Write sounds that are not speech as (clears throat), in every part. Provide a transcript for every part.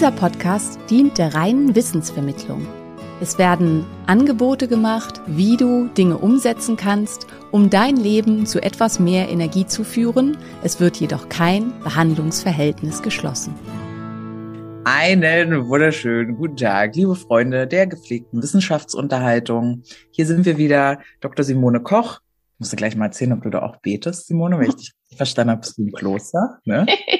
Dieser Podcast dient der reinen Wissensvermittlung. Es werden Angebote gemacht, wie du Dinge umsetzen kannst, um dein Leben zu etwas mehr Energie zu führen. Es wird jedoch kein Behandlungsverhältnis geschlossen. Einen wunderschönen guten Tag, liebe Freunde der gepflegten Wissenschaftsunterhaltung. Hier sind wir wieder, Dr. Simone Koch. Ich musste gleich mal erzählen, ob du da auch betest, Simone, weil ich dich richtig verstanden habe, bist du im Kloster. Ne? (laughs)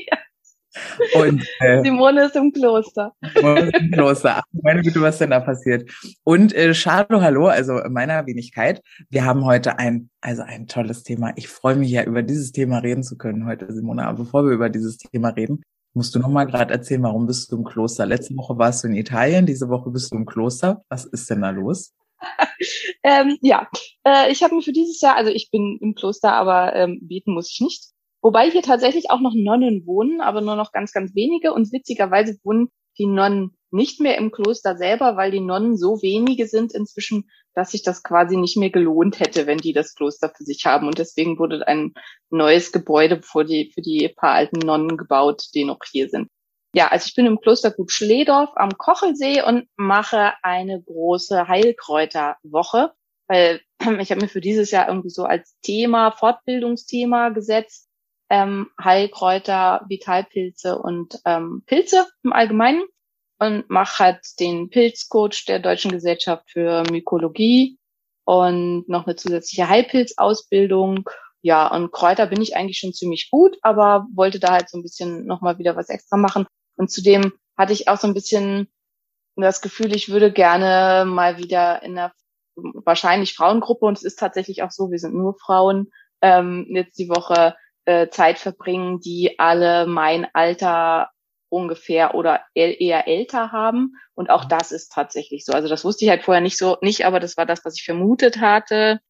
Und, äh, Simone ist im Kloster. Simone ist im Kloster. Meine Güte, was denn da passiert? Und äh, Schado, hallo, also in meiner Wenigkeit. Wir haben heute ein, also ein tolles Thema. Ich freue mich ja, über dieses Thema reden zu können heute, Simone. Aber bevor wir über dieses Thema reden, musst du noch mal gerade erzählen, warum bist du im Kloster? Letzte Woche warst du in Italien, diese Woche bist du im Kloster. Was ist denn da los? (laughs) Ähm, ja, äh, ich habe mir für dieses Jahr, also ich bin im Kloster, aber ähm, beten muss ich nicht. Wobei hier tatsächlich auch noch Nonnen wohnen, aber nur noch ganz, ganz wenige. Und witzigerweise wohnen die Nonnen nicht mehr im Kloster selber, weil die Nonnen so wenige sind inzwischen, dass sich das quasi nicht mehr gelohnt hätte, wenn die das Kloster für sich haben. Und deswegen wurde ein neues Gebäude für die, für die paar alten Nonnen gebaut, die noch hier sind. Ja, also ich bin im Kloster Gut Schledorf am Kochelsee und mache eine große Heilkräuterwoche, weil (clears throat) ich habe mir für dieses Jahr irgendwie so als Thema, Fortbildungsthema gesetzt, ähm, Heilkräuter, Vitalpilze und ähm, Pilze im Allgemeinen und mache halt den Pilzcoach der Deutschen Gesellschaft für Mykologie und noch eine zusätzliche Heilpilzausbildung. Ja, und Kräuter bin ich eigentlich schon ziemlich gut, aber wollte da halt so ein bisschen nochmal wieder was extra machen. Und zudem hatte ich auch so ein bisschen das Gefühl, ich würde gerne mal wieder in einer wahrscheinlich Frauengruppe, und es ist tatsächlich auch so, wir sind nur Frauen, ähm, jetzt die Woche äh, Zeit verbringen, die alle mein Alter ungefähr oder eher älter haben. Und auch das ist tatsächlich so. Also das wusste ich halt vorher nicht so, nicht, aber das war das, was ich vermutet hatte.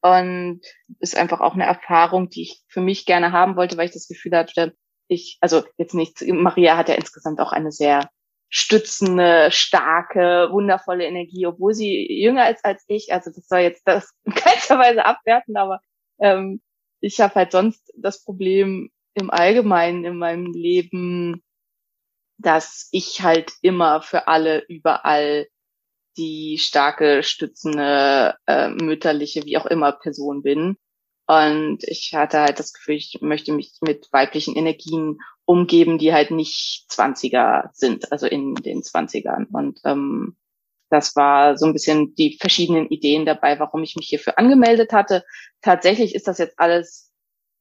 Und ist einfach auch eine Erfahrung, die ich für mich gerne haben wollte, weil ich das Gefühl hatte, ich, also jetzt nicht, Maria hat ja insgesamt auch eine sehr stützende, starke, wundervolle Energie, obwohl sie jünger ist als ich. Also das soll jetzt das (laughs) in keinster Weise abwerten, aber ähm, ich habe halt sonst das Problem im Allgemeinen in meinem Leben, dass ich halt immer für alle überall die starke, stützende, äh, mütterliche, wie auch immer Person bin. Und ich hatte halt das Gefühl, ich möchte mich mit weiblichen Energien umgeben, die halt nicht Zwanziger sind, also in den Zwanzigern. Und ähm, das war so ein bisschen die verschiedenen Ideen dabei, warum ich mich hierfür angemeldet hatte. Tatsächlich ist das jetzt alles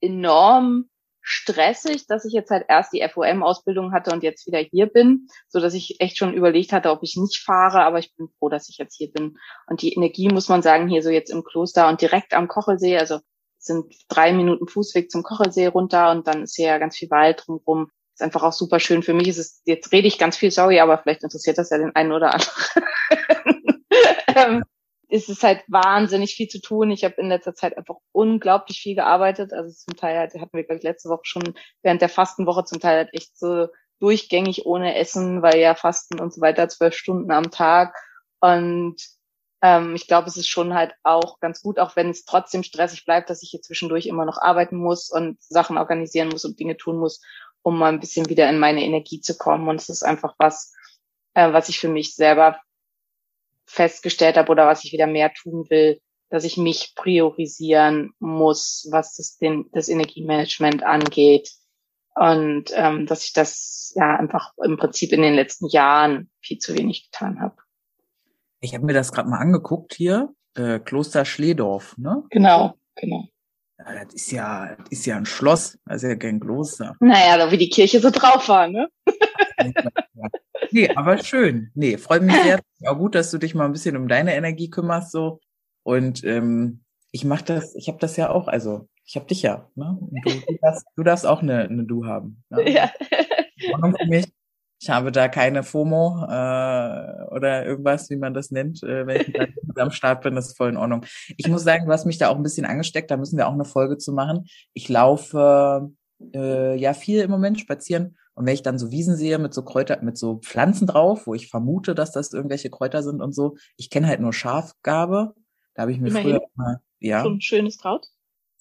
enorm stressig, dass ich jetzt halt erst die FOM-Ausbildung hatte und jetzt wieder hier bin, so dass ich echt schon überlegt hatte, ob ich nicht fahre, aber ich bin froh, dass ich jetzt hier bin. Und die Energie muss man sagen, hier so jetzt im Kloster und direkt am Kochelsee, also sind drei Minuten Fußweg zum Kochelsee runter und dann ist hier ja ganz viel Wald drumherum. Ist einfach auch super schön. Für mich ist es, jetzt rede ich ganz viel, sorry, aber vielleicht interessiert das ja den einen oder anderen. (laughs) ähm, es ist halt wahnsinnig viel zu tun. Ich habe in letzter Zeit einfach unglaublich viel gearbeitet. Also zum Teil halt, hatten wir, glaube ich, letzte Woche schon während der Fastenwoche zum Teil halt echt so durchgängig ohne Essen, weil ja Fasten und so weiter, zwölf Stunden am Tag. Und ähm, ich glaube, es ist schon halt auch ganz gut, auch wenn es trotzdem stressig bleibt, dass ich hier zwischendurch immer noch arbeiten muss und Sachen organisieren muss und Dinge tun muss, um mal ein bisschen wieder in meine Energie zu kommen. Und es ist einfach was, äh, was ich für mich selber festgestellt habe oder was ich wieder mehr tun will, dass ich mich priorisieren muss, was das, den, das Energiemanagement angeht. Und ähm, dass ich das ja einfach im Prinzip in den letzten Jahren viel zu wenig getan habe. Ich habe mir das gerade mal angeguckt hier, äh, Kloster Schledorf, ne? Genau, genau. Ja, das ist ja, das ist ja ein Schloss, das ist ja kein Kloster. Naja, wie die Kirche so drauf war, ne? (laughs) Nee, aber schön. Nee, freut mich sehr. Auch gut, dass du dich mal ein bisschen um deine Energie kümmerst so. Und ähm, ich mach das, ich habe das ja auch, also ich habe dich ja, ne? Und du, du, darfst, du darfst auch eine, eine Du haben. Ne? (laughs) Ja. Ordnung für mich. Ich habe da keine FOMO äh, oder irgendwas, wie man das nennt, äh, wenn ich mit (laughs) am Start bin, das ist voll in Ordnung. Ich muss sagen, hast mich da auch ein bisschen angesteckt, da müssen wir auch eine Folge zu machen. Ich laufe äh, ja viel im Moment spazieren und wenn ich dann so Wiesen sehe mit so Kräuter, mit so Pflanzen drauf, wo ich vermute, dass das irgendwelche Kräuter sind und so, ich kenne halt nur Schafgabe. Da habe ich mir Immerhin. früher immer, ja, So ein schönes Kraut.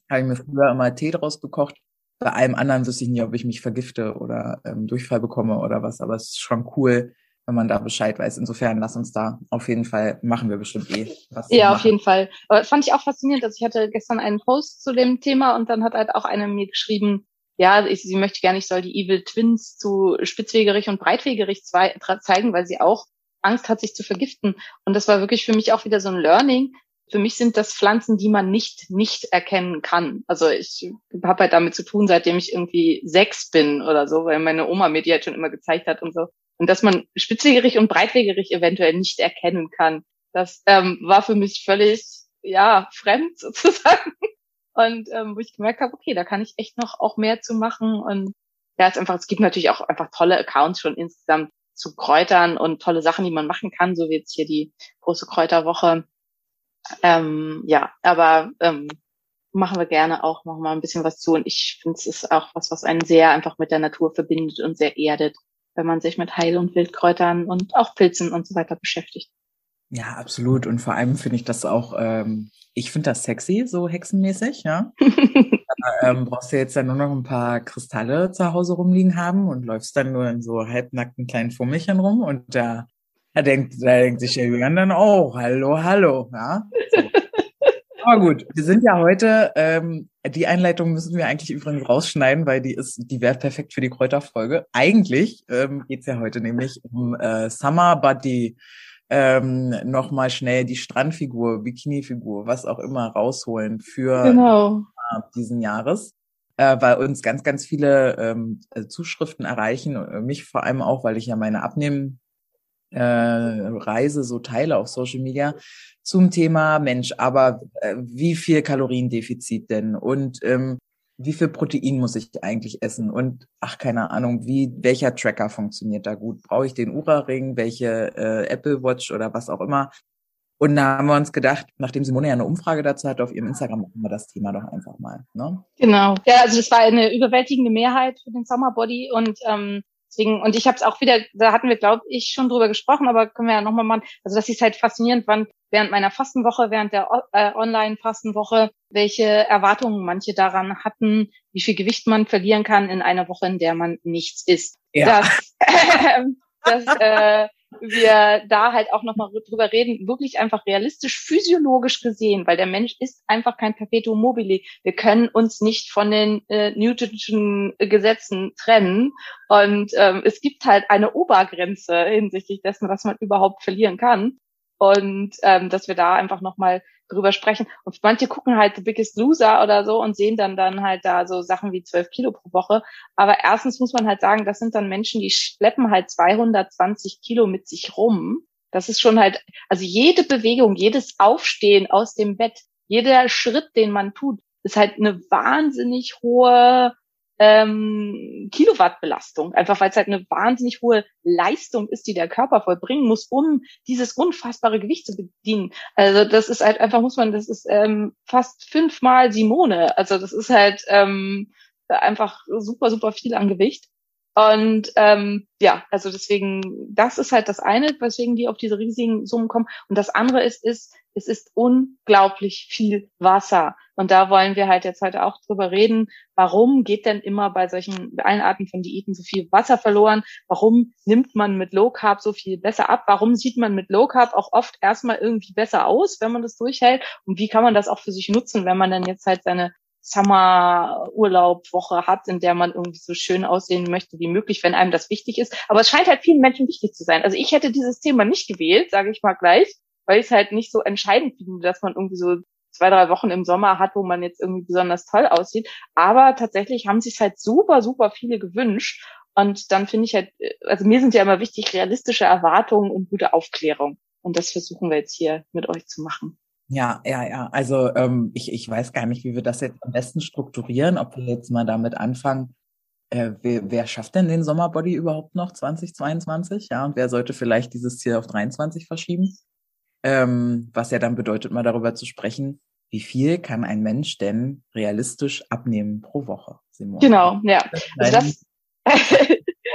habe ich mir früher immer Tee draus gekocht. Bei allem anderen wüsste ich nie, ob ich mich vergifte oder ähm, Durchfall bekomme oder was. Aber es ist schon cool, wenn man da Bescheid weiß. Insofern lass uns da auf jeden Fall machen wir bestimmt eh was. Ja, auf jeden Fall. Aber das fand ich auch faszinierend. Also ich hatte gestern einen Post zu dem Thema und dann hat halt auch eine mir geschrieben, ja, ich, sie möchte gerne, ich soll die Evil Twins zu Spitzwegerich und Breitwegerich zwei, zeigen, weil sie auch Angst hat, sich zu vergiften. Und das war wirklich für mich auch wieder so ein Learning. Für mich sind das Pflanzen, die man nicht nicht erkennen kann. Also ich habe halt damit zu tun, seitdem ich irgendwie sechs bin oder so, weil meine Oma mir die halt schon immer gezeigt hat und so. Und dass man Spitzwegerich und Breitwegerich eventuell nicht erkennen kann, das ähm, war für mich völlig ja fremd (laughs) sozusagen. Und ähm, wo ich gemerkt habe, okay, da kann ich echt noch auch mehr zu machen. Und ja, es einfach, es gibt natürlich auch einfach tolle Accounts schon insgesamt zu Kräutern und tolle Sachen, die man machen kann, so wie jetzt hier die große Kräuterwoche. Ähm, ja, aber ähm, machen wir gerne auch noch mal ein bisschen was zu. Und ich finde, es ist auch was, was einen sehr einfach mit der Natur verbindet und sehr erdet, wenn man sich mit Heil- und Wildkräutern und auch Pilzen und so weiter beschäftigt. Ja, absolut. Und vor allem finde ich das auch, ähm, ich finde das sexy, so hexenmäßig, ja. (laughs) ähm, brauchst du jetzt dann nur noch ein paar Kristalle zu Hause rumliegen haben und läufst dann nur in so halbnackten kleinen Fummelchen rum und da, da denkt, da denkt sich der Julian dann auch, hallo, hallo, ja. So. (laughs) Aber gut, wir sind ja heute, ähm, die Einleitung müssen wir eigentlich übrigens rausschneiden, weil die ist, die wäre perfekt für die Kräuterfolge. Eigentlich ähm, geht's ja heute nämlich um äh, Summer Body ähm, nochmal schnell die Strandfigur, Bikini-Figur, was auch immer rausholen für Genau. äh, diesen Jahres, äh, weil uns ganz, ganz viele ähm, äh, Zuschriften erreichen, äh, mich vor allem auch, weil ich ja meine Abnehmen äh, Reise so teile auf Social Media zum Thema Mensch, aber äh, wie viel Kaloriendefizit denn und ähm, wie viel Protein muss ich eigentlich essen und ach keine Ahnung, wie welcher Tracker funktioniert da gut? Brauche ich den Ura-Ring, welche äh, Apple Watch oder was auch immer? Und da haben wir uns gedacht, nachdem Simone ja eine Umfrage dazu hat auf ihrem Instagram, machen wir das Thema doch einfach mal. Ne? Genau. Ja, also das war eine überwältigende Mehrheit für den Summer Body und ähm, deswegen und ich habe es auch wieder, da hatten wir glaube ich schon drüber gesprochen, aber können wir ja nochmal machen. Also das ist halt faszinierend, wann während meiner Fastenwoche, während der äh, Online-Fastenwoche, welche Erwartungen manche daran hatten, wie viel Gewicht man verlieren kann in einer Woche, in der man nichts isst. Ja. Dass, (laughs) dass äh, wir da halt auch nochmal drüber reden, wirklich einfach realistisch, physiologisch gesehen, weil der Mensch ist einfach kein Perpetuum mobile. Wir können uns nicht von den äh, Newtonschen Gesetzen trennen. Und ähm, es gibt halt eine Obergrenze hinsichtlich dessen, was man überhaupt verlieren kann. Und ähm, dass wir da einfach nochmal drüber sprechen. Und manche gucken halt The Biggest Loser oder so und sehen dann dann halt da so Sachen wie 12 Kilo pro Woche. Aber erstens muss man halt sagen, das sind dann Menschen, die schleppen halt 220 Kilo mit sich rum. Das ist schon halt, also jede Bewegung, jedes Aufstehen aus dem Bett, jeder Schritt, den man tut, ist halt eine wahnsinnig hohe ähm, Kilowattbelastung, einfach weil es halt eine wahnsinnig hohe Leistung ist, die der Körper vollbringen muss, um dieses unfassbare Gewicht zu bedienen. Also das ist halt einfach, muss man, das ist ähm, fast fünfmal Simone. Also das ist halt ähm, einfach super, super viel an Gewicht. Und ähm, ja, also deswegen, das ist halt das eine, weswegen die auf diese riesigen Summen kommen. Und das andere ist, ist, es ist unglaublich viel Wasser. Und da wollen wir halt jetzt heute auch drüber reden, warum geht denn immer bei solchen bei allen Arten von Diäten so viel Wasser verloren? Warum nimmt man mit Low Carb so viel besser ab? Warum sieht man mit Low Carb auch oft erstmal irgendwie besser aus, wenn man das durchhält? Und wie kann man das auch für sich nutzen, wenn man dann jetzt halt seine Summer-Urlaub-Woche hat, in der man irgendwie so schön aussehen möchte wie möglich, wenn einem das wichtig ist. Aber es scheint halt vielen Menschen wichtig zu sein. Also ich hätte dieses Thema nicht gewählt, sage ich mal gleich, weil ich es halt nicht so entscheidend finde, dass man irgendwie so zwei, drei Wochen im Sommer hat, wo man jetzt irgendwie besonders toll aussieht. Aber tatsächlich haben sich halt super, super viele gewünscht. Und dann finde ich halt, also mir sind ja immer wichtig realistische Erwartungen und gute Aufklärung. Und das versuchen wir jetzt hier mit euch zu machen. Ja, ja, ja. Also ähm, ich, ich weiß gar nicht, wie wir das jetzt am besten strukturieren, ob wir jetzt mal damit anfangen. Äh, wer, wer schafft denn den Sommerbody überhaupt noch 2022? Ja, und wer sollte vielleicht dieses Ziel auf 23 verschieben? Ähm, was ja dann bedeutet, mal darüber zu sprechen, wie viel kann ein Mensch denn realistisch abnehmen pro Woche, Simone? Genau, ja. Also das,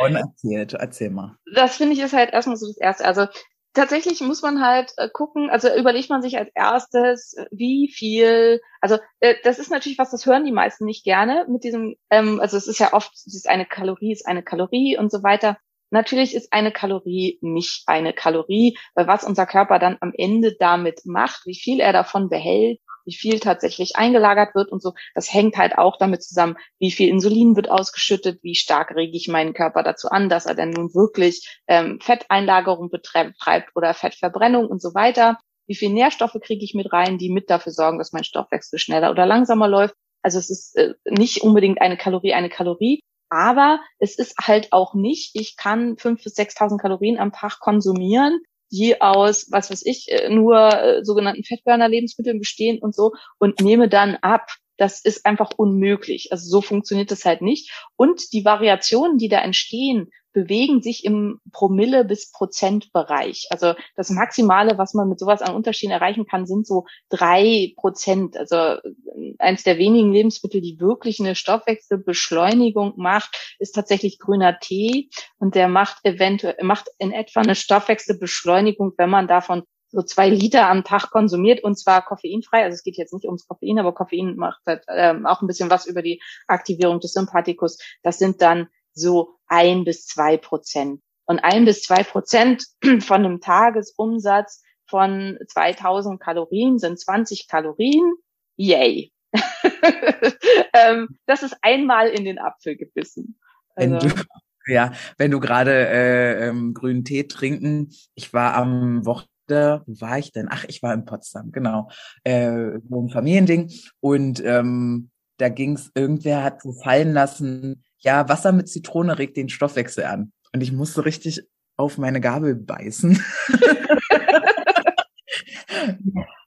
und erzählt, erzähl mal. Das finde ich ist halt erstmal so das Erste. Also tatsächlich muss man halt äh, gucken, also überlegt man sich als erstes, wie viel, also äh, das ist natürlich was, das hören die meisten nicht gerne mit diesem, ähm, also es ist ja oft, es ist eine Kalorie, ist eine Kalorie und so weiter. Natürlich ist eine Kalorie nicht eine Kalorie, weil was unser Körper dann am Ende damit macht, wie viel er davon behält, wie viel tatsächlich eingelagert wird und so. Das hängt halt auch damit zusammen, wie viel Insulin wird ausgeschüttet, wie stark rege ich meinen Körper dazu an, dass er denn nun wirklich ähm, Fetteinlagerung betreibt oder Fettverbrennung und so weiter. Wie viel Nährstoffe kriege ich mit rein, die mit dafür sorgen, dass mein Stoffwechsel schneller oder langsamer läuft. Also es ist äh, nicht unbedingt eine Kalorie eine Kalorie, aber es ist halt auch nicht, ich kann fünf bis 6.000 Kalorien am Tag konsumieren die aus, was weiß ich, äh, nur äh, sogenannten Fettburner-Lebensmitteln bestehen und so und nehme dann ab. Das ist einfach unmöglich. Also so funktioniert das halt nicht. Und die Variationen, die da entstehen, bewegen sich im Promille bis Prozentbereich. Also das Maximale, was man mit sowas an Unterschieden erreichen kann, sind so drei Prozent. Also äh, eins der wenigen Lebensmittel, die wirklich eine Stoffwechselbeschleunigung macht, ist tatsächlich grüner Tee. Und der macht eventuell, macht in etwa eine Stoffwechselbeschleunigung, wenn man davon so zwei Liter am Tag konsumiert und zwar koffeinfrei. Also es geht jetzt nicht ums Koffein, aber Koffein macht halt, ähm, auch ein bisschen was über die Aktivierung des Sympathikus. Das sind dann so ein bis zwei Prozent. Und ein bis zwei Prozent (clears throat) von einem Tagesumsatz von 2000 Kalorien sind 20 Kalorien. Yay. (laughs) ähm, das ist einmal in den Apfel gebissen. Also, (laughs) ja, wenn du gerade äh, ähm, grünen Tee trinken, ich war am Wochenende, wo war ich denn? Ach, ich war in Potsdam, genau, äh, so ein Familiending und ähm, da ging's, irgendwer hat so fallen lassen, ja, Wasser mit Zitrone regt den Stoffwechsel an. Und ich musste richtig auf meine Gabel beißen. (laughs)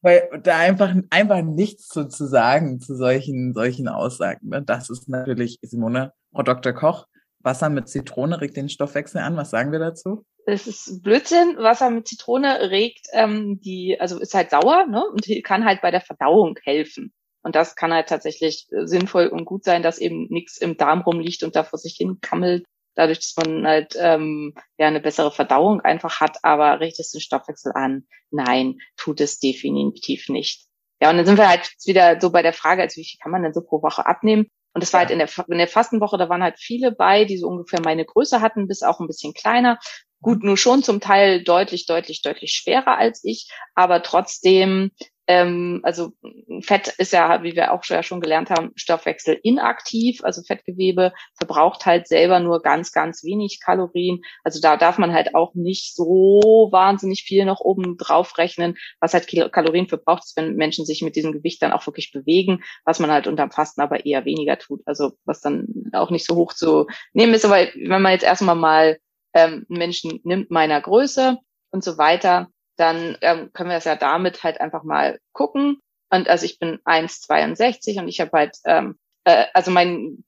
Weil da einfach, einfach nichts zu, zu sagen zu solchen, solchen Aussagen. Ne? Das ist natürlich, Simone, Frau Dr. Koch, Wasser mit Zitrone regt den Stoffwechsel an. Was sagen wir dazu? Es ist Blödsinn. Wasser mit Zitrone regt ähm, die, also ist halt sauer, ne? Und kann halt bei der Verdauung helfen. Und das kann halt tatsächlich äh, sinnvoll und gut sein, dass eben nichts im Darm rumliegt und da vor sich hin kammelt, dadurch, dass man halt ähm, ja eine bessere Verdauung einfach hat, aber richtet es den Stoffwechsel an? Nein, tut es definitiv nicht. Ja, und dann sind wir halt wieder so bei der Frage, also wie viel kann man denn so pro Woche abnehmen? Und das war halt in der, in der Fastenwoche, da waren halt viele bei, die so ungefähr meine Größe hatten, bis auch ein bisschen kleiner. Gut, nur schon zum Teil deutlich, deutlich, deutlich schwerer als ich, aber trotzdem ähm, also Fett ist ja, wie wir auch schon gelernt haben, Stoffwechsel inaktiv. Also Fettgewebe verbraucht halt selber nur ganz, ganz wenig Kalorien. Also da darf man halt auch nicht so wahnsinnig viel noch oben drauf rechnen, was halt Kalorien verbraucht ist, wenn Menschen sich mit diesem Gewicht dann auch wirklich bewegen, was man halt unterm Fasten aber eher weniger tut. Also was dann auch nicht so hoch zu nehmen ist. Aber wenn man jetzt erstmal mal ähm, Menschen nimmt meiner Größe und so weiter, dann ähm, können wir es ja damit halt einfach mal gucken. Und also ich bin 1,62 und ich habe halt, ähm, äh, also mein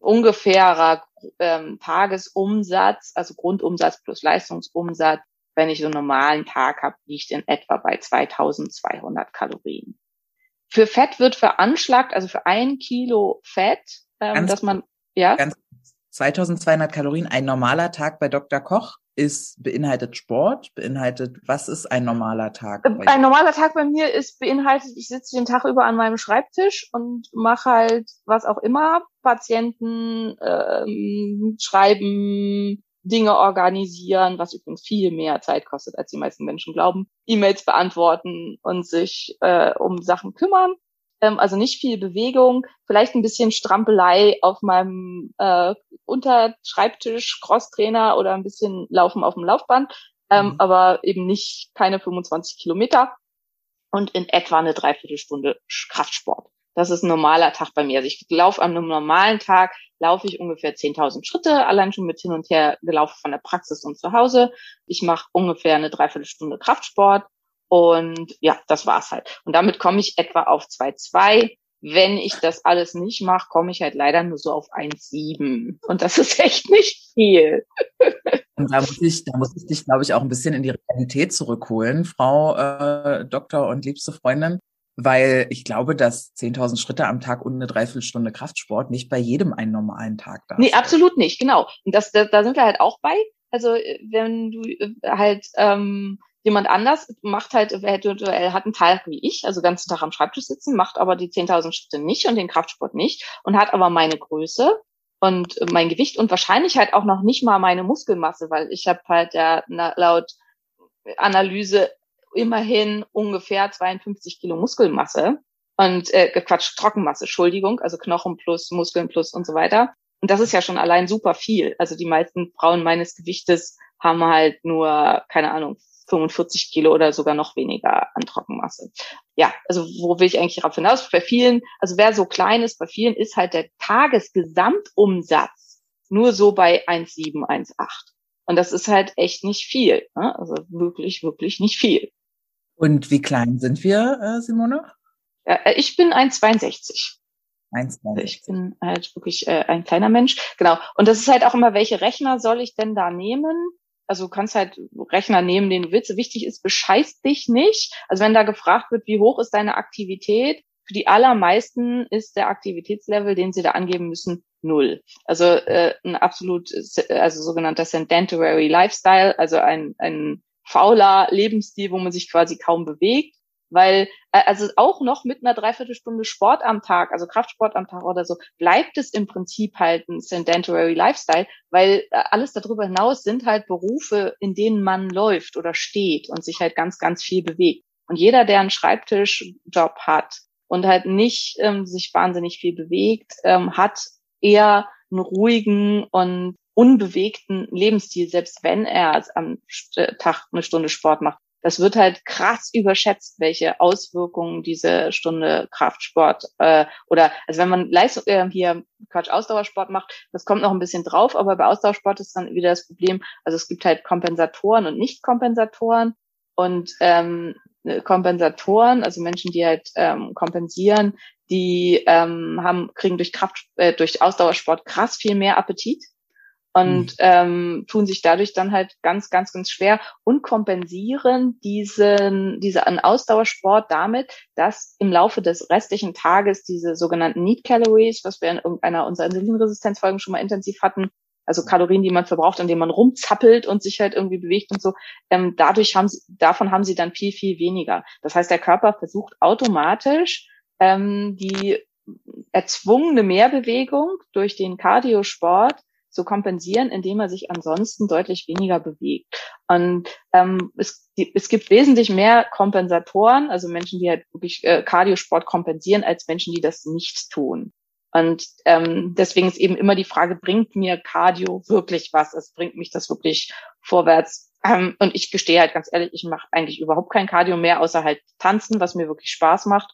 ungefährer ähm, Tagesumsatz, also Grundumsatz plus Leistungsumsatz, wenn ich so einen normalen Tag habe, liegt in etwa bei 2200 Kalorien. Für Fett wird veranschlagt, also für ein Kilo Fett, ähm, dass man, ja. Ganz 2200 Kalorien, ein normaler Tag bei Dr. Koch ist beinhaltet Sport, beinhaltet, was ist ein normaler Tag? Ein normaler Tag bei mir ist beinhaltet, ich sitze den Tag über an meinem Schreibtisch und mache halt was auch immer, Patienten ähm, schreiben, Dinge organisieren, was übrigens viel mehr Zeit kostet, als die meisten Menschen glauben, E-Mails beantworten und sich äh, um Sachen kümmern ähm, also nicht viel Bewegung, vielleicht ein bisschen Strampelei auf meinem äh, Unterschreibtisch, Crosstrainer oder ein bisschen Laufen auf dem Laufband, ähm, mhm. aber eben nicht keine 25 Kilometer und in etwa eine Dreiviertelstunde Kraftsport. Das ist ein normaler Tag bei mir. Also ich laufe an einem normalen Tag, laufe ich ungefähr 10.000 Schritte, allein schon mit hin und her gelaufen von der Praxis und zu Hause. Ich mache ungefähr eine Dreiviertelstunde Kraftsport und ja, das war's halt. Und damit komme ich etwa auf 2,2. Wenn ich das alles nicht mache, komme ich halt leider nur so auf 1,7. Und das ist echt nicht viel. Und da muss ich, da muss ich dich, glaube ich, auch ein bisschen in die Realität zurückholen, Frau äh, Doktor und liebste Freundin, weil ich glaube, dass 10.000 Schritte am Tag und eine Dreiviertelstunde Kraftsport nicht bei jedem einen normalen Tag da Nee, absolut nicht, genau. Und das, da, da sind wir halt auch bei. Also wenn du äh, halt ähm, jemand anders macht halt eventuell hat einen Tag wie ich, also ganzen Tag am Schreibtisch sitzen, macht aber die 10.000 Schritte nicht und den Kraftsport nicht und hat aber meine Größe und mein Gewicht und wahrscheinlich halt auch noch nicht mal meine Muskelmasse, weil ich habe halt ja laut Analyse immerhin ungefähr 52 Kilo Muskelmasse und äh, Quatsch, Trockenmasse, Entschuldigung, also Knochen plus, Muskeln plus und so weiter. Und das ist ja schon allein super viel. Also die meisten Frauen meines Gewichtes haben halt nur, keine Ahnung, 45 Kilo oder sogar noch weniger an Trockenmasse. Ja, also wo will ich eigentlich darauf hinaus? Bei vielen, also wer so klein ist, bei vielen ist halt der Tagesgesamtumsatz nur so bei 1,7, 1,8. Und das ist halt echt nicht viel. Ne? Also wirklich, wirklich nicht viel. Und wie klein sind wir, äh, Simone? Ja, äh, ich bin 1,62. 1,62. Ich bin halt wirklich äh, ein kleiner Mensch. Genau. Und das ist halt auch immer, welche Rechner soll ich denn da nehmen? Also du kannst halt Rechner nehmen, den du willst. Wichtig ist, bescheiß dich nicht. Also wenn da gefragt wird, wie hoch ist deine Aktivität, für die allermeisten ist der Aktivitätslevel, den sie da angeben müssen, null. Also äh, ein absolut, also sogenannter sedentary Lifestyle, also ein, ein fauler Lebensstil, wo man sich quasi kaum bewegt. Weil, äh, also auch noch mit einer Dreiviertelstunde Sport am Tag, also Kraftsport am Tag oder so, bleibt es im Prinzip halt ein sedentary Lifestyle, weil äh, alles darüber hinaus sind halt Berufe, in denen man läuft oder steht und sich halt ganz, ganz viel bewegt. Und jeder, der einen Schreibtischjob hat und halt nicht ähm, sich wahnsinnig viel bewegt, ähm, hat eher einen ruhigen und unbewegten Lebensstil, selbst wenn er am Tag eine Stunde Sport macht das wird halt krass überschätzt, welche Auswirkungen diese Stunde Kraftsport äh, oder also wenn man Leistung äh, hier Quatsch Ausdauersport macht, das kommt noch ein bisschen drauf, aber bei Ausdauersport ist dann wieder das Problem, also es gibt halt Kompensatoren und Nicht-Kompensatoren und ähm, Kompensatoren, also Menschen, die halt ähm, kompensieren, die ähm, haben kriegen durch Kraft äh, durch Ausdauersport krass viel mehr Appetit und mhm. ähm, tun sich dadurch dann halt ganz, ganz, ganz schwer und kompensieren diesen, diese an Ausdauersport damit, dass im Laufe des restlichen Tages diese sogenannten Need Calories, was wir in irgendeiner unserer Insulinresistenzfolgen schon mal intensiv hatten, also Kalorien, die man verbraucht, an denen man rumzappelt und sich halt irgendwie bewegt und so, ähm, dadurch haben sie, davon haben sie dann viel, viel weniger. Das heißt, der Körper versucht automatisch ähm, die erzwungene Mehrbewegung durch den Cardiosport zu kompensieren, indem er sich ansonsten deutlich weniger bewegt. Und ähm, es, es gibt wesentlich mehr Kompensatoren, also Menschen, die halt wirklich äh, Kardiosport kompensieren, als Menschen, die das nicht tun. Und ähm, deswegen ist eben immer die Frage, bringt mir Cardio wirklich was? Es bringt mich das wirklich vorwärts? Ähm, und ich gestehe halt ganz ehrlich, ich mache eigentlich überhaupt kein Cardio mehr, außer halt tanzen, was mir wirklich Spaß macht.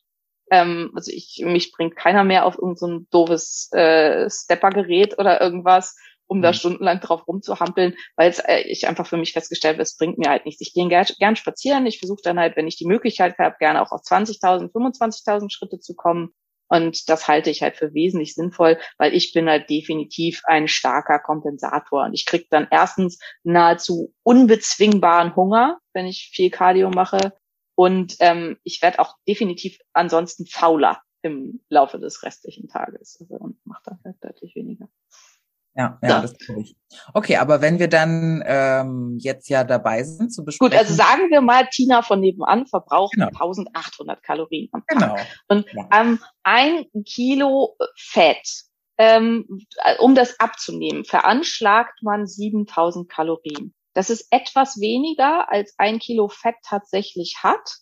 Ähm, also ich, mich bringt keiner mehr auf irgendein so doofes äh, Stepper-Gerät oder irgendwas um da mhm. stundenlang drauf rumzuhampeln, weil äh, ich einfach für mich festgestellt habe, es bringt mir halt nichts. Ich gehe gern, gern spazieren. Ich versuche dann halt, wenn ich die Möglichkeit habe, gerne auch auf 20.000, 25.000 Schritte zu kommen. Und das halte ich halt für wesentlich sinnvoll, weil ich bin halt definitiv ein starker Kompensator. Und ich krieg dann erstens nahezu unbezwingbaren Hunger, wenn ich viel Cardio mache. Und ähm, ich werde auch definitiv ansonsten fauler im Laufe des restlichen Tages. Also, und mache dann halt deutlich weniger. Ja, ja, so. das glaube ich. Okay, aber wenn wir dann ähm, jetzt ja dabei sind zu besprechen. Gut, also sagen wir mal, Tina von nebenan verbraucht genau. 1800 Kalorien am Tag. Genau. Und ja. ähm, ein Kilo Fett, ähm, um das abzunehmen, veranschlagt man 7000 Kalorien. Das ist etwas weniger, als ein Kilo Fett tatsächlich hat.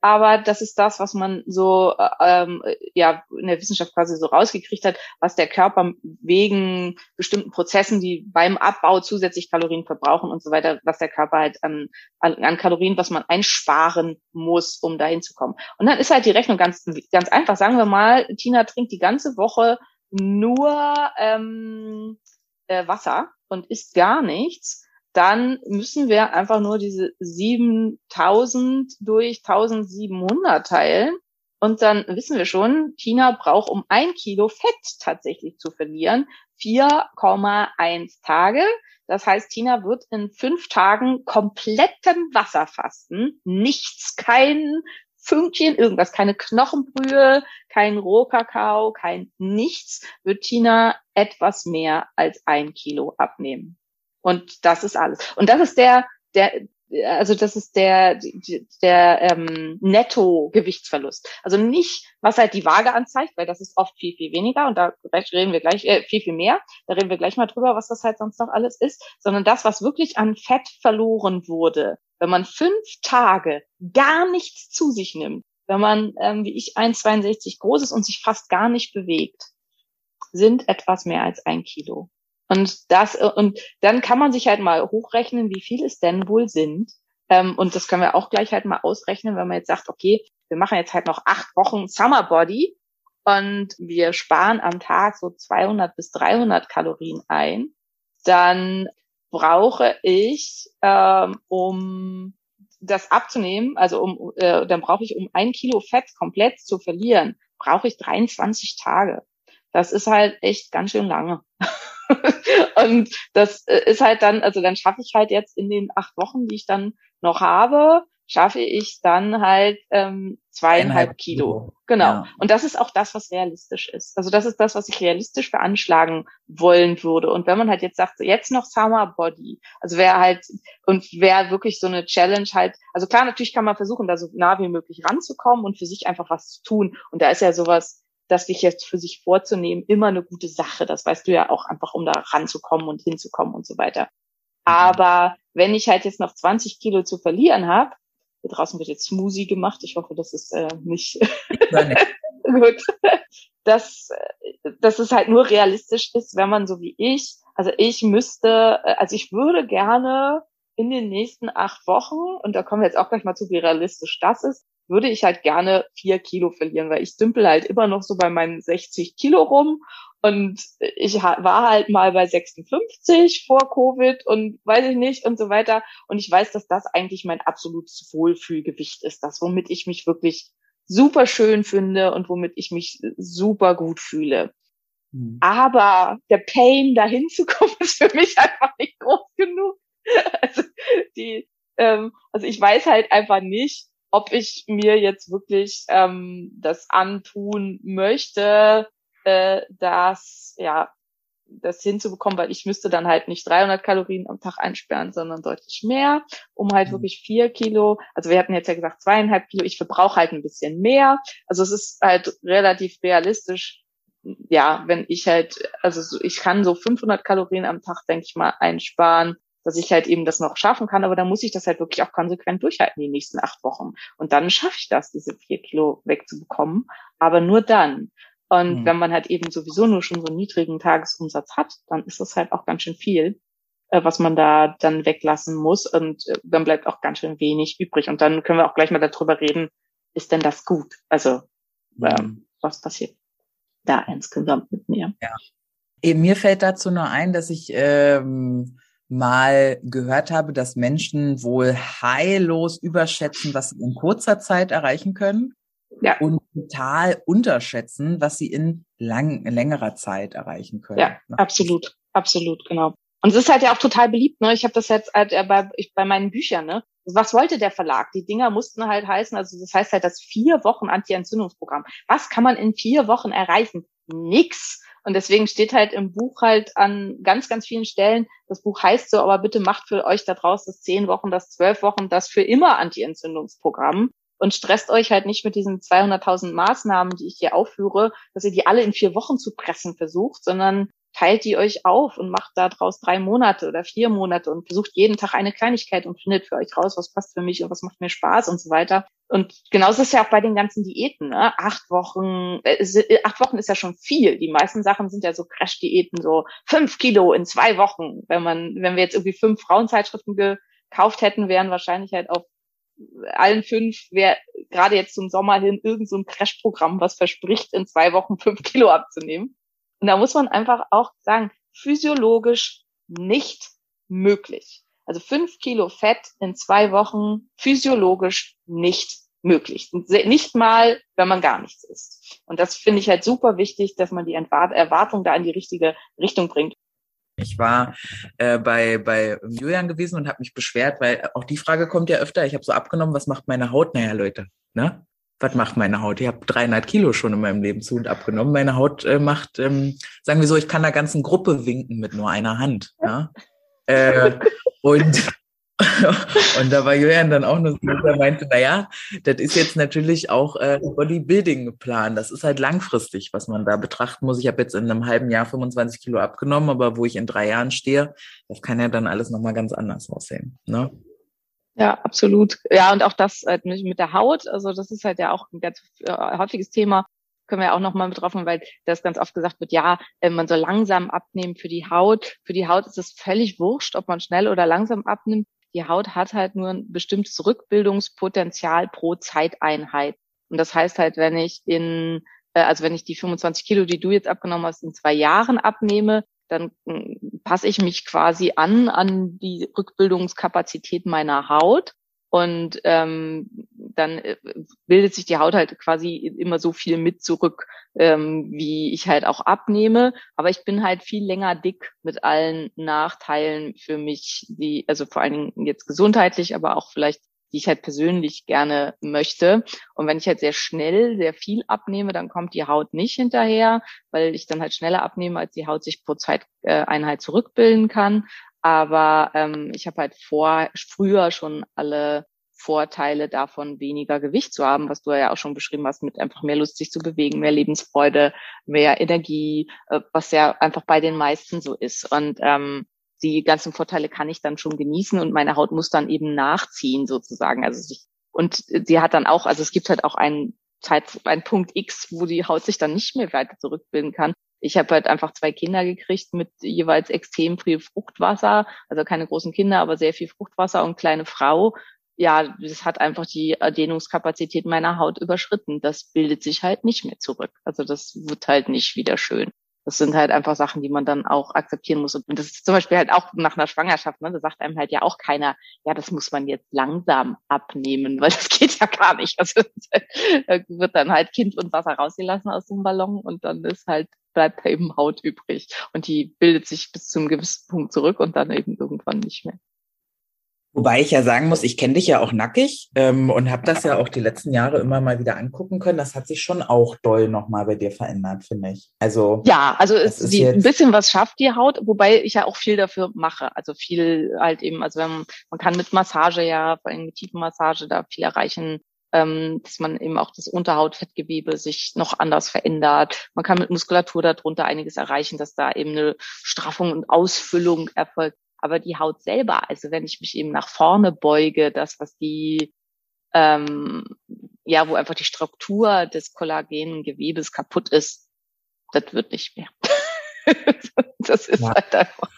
Aber das ist das, was man so äh, ähm, ja in der Wissenschaft quasi so rausgekriegt hat, was der Körper wegen bestimmten Prozessen, die beim Abbau zusätzlich Kalorien verbrauchen und so weiter, was der Körper halt an, an, Kalorien, was man einsparen muss, um dahin zu kommen. Und dann ist halt die Rechnung ganz ganz einfach. Sagen wir mal, Tina trinkt die ganze Woche nur ähm, äh, Wasser und isst gar nichts dann müssen wir einfach nur diese 7000 durch 1700 teilen. Und dann wissen wir schon, Tina braucht, um ein Kilo Fett tatsächlich zu verlieren, 4,1 Tage. Das heißt, Tina wird in fünf Tagen kompletten Wasserfasten, nichts, kein Fünkchen, irgendwas, keine Knochenbrühe, kein Rohkakao, kein nichts, wird Tina etwas mehr als ein Kilo abnehmen. Und das ist alles. Und das ist der, der, also das ist der, der ähm, Netto-Gewichtsverlust. Also nicht, was halt die Waage anzeigt, weil das ist oft viel, viel weniger und da reden wir gleich, äh, viel, viel mehr. Da reden wir gleich mal drüber, was das halt sonst noch alles ist, sondern das, was wirklich an Fett verloren wurde, wenn man fünf Tage gar nichts zu sich nimmt, wenn man, ähm, wie ich, 1,62 groß ist und sich fast gar nicht bewegt, sind etwas mehr als ein Kilo. Und das, und dann kann man sich halt mal hochrechnen, wie viel es denn wohl sind. Ähm, und das können wir auch gleich halt mal ausrechnen, wenn man jetzt sagt, okay, wir machen jetzt halt noch acht Wochen Summer Body und wir sparen am Tag so 200 bis 300 Kalorien ein, dann brauche ich, ähm, um das abzunehmen, also um, äh, dann brauche ich, um ein Kilo Fett komplett zu verlieren, brauche ich 23 Tage. Das ist halt echt ganz schön lange. (laughs) und das äh, ist halt dann, also dann schaffe ich halt jetzt in den acht Wochen, die ich dann noch habe, schaffe ich dann halt ähm, zweieinhalb Kilo. Genau. Ja. Und das ist auch das, was realistisch ist. Also das ist das, was ich realistisch veranschlagen wollen würde. Und wenn man halt jetzt sagt, jetzt noch Summer Body, also wer halt und wer wirklich so eine Challenge halt, also klar, natürlich kann man versuchen, da so nah wie möglich ranzukommen und für sich einfach was zu tun. Und da ist ja sowas das sich jetzt für sich vorzunehmen, immer eine gute Sache. Das weißt du ja auch einfach, um da ranzukommen und hinzukommen und so weiter. Mhm. Aber wenn ich halt jetzt noch 20 Kilo zu verlieren habe, hier draußen wird jetzt Smoothie gemacht. Ich hoffe, das ist äh, nicht (laughs) (laughs) gut. Dass, dass es halt nur realistisch ist, wenn man so wie ich, also ich müsste, äh, also ich würde gerne in den nächsten acht Wochen, und da kommen wir jetzt auch gleich mal zu, wie realistisch das ist, würde ich halt gerne vier Kilo verlieren, weil ich dümpel halt immer noch so bei meinen 60 Kilo rum und ich war halt mal bei 56 vor Covid und weiß ich nicht und so weiter. Und ich weiß, dass das eigentlich mein absolutes Wohlfühlgewicht ist, das, womit ich mich wirklich super schön finde und womit ich mich super gut fühle. Mhm. Aber der Pain, dahin zu kommen, (laughs) ist für mich einfach nicht groß genug. (laughs) Also die, ähm, also ich weiß halt einfach nicht, ob ich mir jetzt wirklich ähm, das antun möchte, äh, das ja das hinzubekommen, weil ich müsste dann halt nicht 300 Kalorien am Tag einsperren, sondern deutlich mehr, um halt mhm. wirklich vier Kilo. Also wir hatten jetzt ja gesagt zweieinhalb Kilo. Ich verbrauche halt ein bisschen mehr. Also es ist halt relativ realistisch. Ja, wenn ich halt, also ich kann so 500 Kalorien am Tag, denke ich mal, einsparen dass ich halt eben das noch schaffen kann, aber dann muss ich das halt wirklich auch konsequent durchhalten die nächsten acht Wochen. Und dann schaffe ich das, diese vier Kilo wegzubekommen, aber nur dann. Und mhm. wenn man halt eben sowieso nur schon so einen niedrigen Tagesumsatz hat, dann ist das halt auch ganz schön viel, äh, was man da dann weglassen muss. Und äh, dann bleibt auch ganz schön wenig übrig. Und dann können wir auch gleich mal darüber reden, ist denn das gut? Also, mhm. ähm, was passiert da insgesamt mit mir? Ja. Eben, mir fällt dazu nur ein, dass ich ähm, mal gehört habe, dass Menschen wohl heillos überschätzen, was sie in kurzer Zeit erreichen können ja. und total unterschätzen, was sie in lang, längerer Zeit erreichen können. Ja, ne? absolut, absolut, genau. Und es ist halt ja auch total beliebt, ne? Ich habe das jetzt halt, bei, ich, bei meinen Büchern, ne? Was wollte der Verlag? Die Dinger mussten halt heißen, also das heißt halt das vier Wochen Anti-Entzündungsprogramm. Was kann man in vier Wochen erreichen? Nix. Und deswegen steht halt im Buch halt an ganz, ganz vielen Stellen, das Buch heißt so, aber bitte macht für euch da draußen das zehn Wochen, das zwölf Wochen, das für immer Anti-Entzündungsprogramm. Und stresst euch halt nicht mit diesen 200.000 Maßnahmen, die ich hier aufführe, dass ihr die alle in vier Wochen zu pressen versucht, sondern teilt die euch auf und macht da draus drei Monate oder vier Monate und versucht jeden Tag eine Kleinigkeit und findet für euch raus, was passt für mich und was macht mir Spaß und so weiter. Und genauso ist ja auch bei den ganzen Diäten. Ne? Acht Wochen, äh, äh, acht Wochen ist ja schon viel. Die meisten Sachen sind ja so Crash-Diäten, so fünf Kilo in zwei Wochen. Wenn man, wenn wir jetzt irgendwie fünf Frauenzeitschriften gekauft hätten, wären wahrscheinlich halt auf allen fünf wäre gerade jetzt zum Sommer hin irgend so ein Crash-Programm, was verspricht, in zwei Wochen fünf Kilo abzunehmen. Und da muss man einfach auch sagen, physiologisch nicht möglich. Also fünf Kilo Fett in zwei Wochen physiologisch nicht möglich. Nicht mal, wenn man gar nichts isst. Und das finde ich halt super wichtig, dass man die Erwartung da in die richtige Richtung bringt. Ich war äh, bei, bei Julian gewesen und habe mich beschwert, weil auch die Frage kommt ja öfter. Ich habe so abgenommen, was macht meine Haut? Naja, Leute, ne? Was macht meine Haut? Ich habe 300 Kilo schon in meinem Leben zu und abgenommen. Meine Haut äh, macht, ähm, sagen wir so, ich kann der ganzen Gruppe winken mit nur einer Hand. Ja? (laughs) äh, und (laughs) und da war Julian dann auch nur so, der meinte, naja, das ist jetzt natürlich auch äh, Bodybuilding-Plan. Das ist halt langfristig, was man da betrachten muss. Ich habe jetzt in einem halben Jahr 25 Kilo abgenommen, aber wo ich in drei Jahren stehe, das kann ja dann alles nochmal ganz anders aussehen. Ne? Ja, absolut. Ja, und auch das halt mit der Haut, also das ist halt ja auch ein ganz äh, häufiges Thema können wir auch nochmal drauf weil das ganz oft gesagt wird, ja, äh, man soll langsam abnehmen für die Haut. Für die Haut ist es völlig wurscht, ob man schnell oder langsam abnimmt die Haut hat halt nur ein bestimmtes Rückbildungspotenzial pro Zeiteinheit. Und das heißt halt, wenn ich in, also wenn ich die 25 Kilo, die du jetzt abgenommen hast, in zwei Jahren abnehme, dann mm, passe ich mich quasi an an die Rückbildungskapazität meiner Haut und ähm, dann äh, bildet sich die Haut halt quasi immer so viel mit zurück, ähm, wie ich halt auch abnehme. Aber ich bin halt viel länger dick mit allen Nachteilen für mich, die, also vor allen Dingen jetzt gesundheitlich, aber auch vielleicht, die ich halt persönlich gerne möchte. Und wenn ich halt sehr schnell sehr viel abnehme, dann kommt die Haut nicht hinterher, weil ich dann halt schneller abnehme, als die Haut sich pro Zeiteinheit zurückbilden kann. Aber ähm, ich habe halt vor, früher schon alle Vorteile davon, weniger Gewicht zu haben, was du ja auch schon beschrieben hast, mit einfach mehr Lust, sich zu bewegen, mehr Lebensfreude, mehr Energie, äh, was ja einfach bei den meisten so ist. Und ähm, die ganzen Vorteile kann ich dann schon genießen und meine Haut muss dann eben nachziehen sozusagen. Also sich, und sie hat dann auch, also es gibt halt auch einen Zeit, einen Punkt X, wo die Haut sich dann nicht mehr weiter zurückbilden kann ich habe halt einfach zwei Kinder gekriegt mit jeweils extrem viel Fruchtwasser, also keine großen Kinder, aber sehr viel Fruchtwasser und kleine Frau. Ja, das hat einfach die Erdehnungskapazität meiner Haut überschritten. Das bildet sich halt nicht mehr zurück. Also das wird halt nicht wieder schön. Das sind halt einfach Sachen, die man dann auch akzeptieren muss. Und das ist zum Beispiel halt auch nach einer Schwangerschaft, ne? Da sagt einem halt ja auch keiner, ja, das muss man jetzt langsam abnehmen, weil das geht ja gar nicht. Also wird dann halt Kind und Wasser rausgelassen aus dem Ballon und dann ist halt, bleibt da eben Haut übrig. Und die bildet sich bis zum gewissen Punkt zurück und dann eben irgendwann nicht mehr. Wobei ich ja sagen muss, ich kenne dich ja auch nackig ähm, und habe das ja auch die letzten Jahre immer mal wieder angucken können. Das hat sich schon auch doll nochmal bei dir verändert, finde ich. Also ja, also es, die, ein bisschen was schafft die Haut, wobei ich ja auch viel dafür mache. Also viel halt eben, also wenn man, man kann mit Massage ja, vor allem mit Tiefenmassage da viel erreichen, ähm, dass man eben auch das Unterhautfettgewebe sich noch anders verändert. Man kann mit Muskulatur darunter einiges erreichen, dass da eben eine Straffung und Ausfüllung erfolgt aber die Haut selber, also wenn ich mich eben nach vorne beuge, das, was die, ähm, ja, wo einfach die Struktur des kollagenen Gewebes kaputt ist, das wird nicht mehr. (laughs) das ist ja. halt einfach.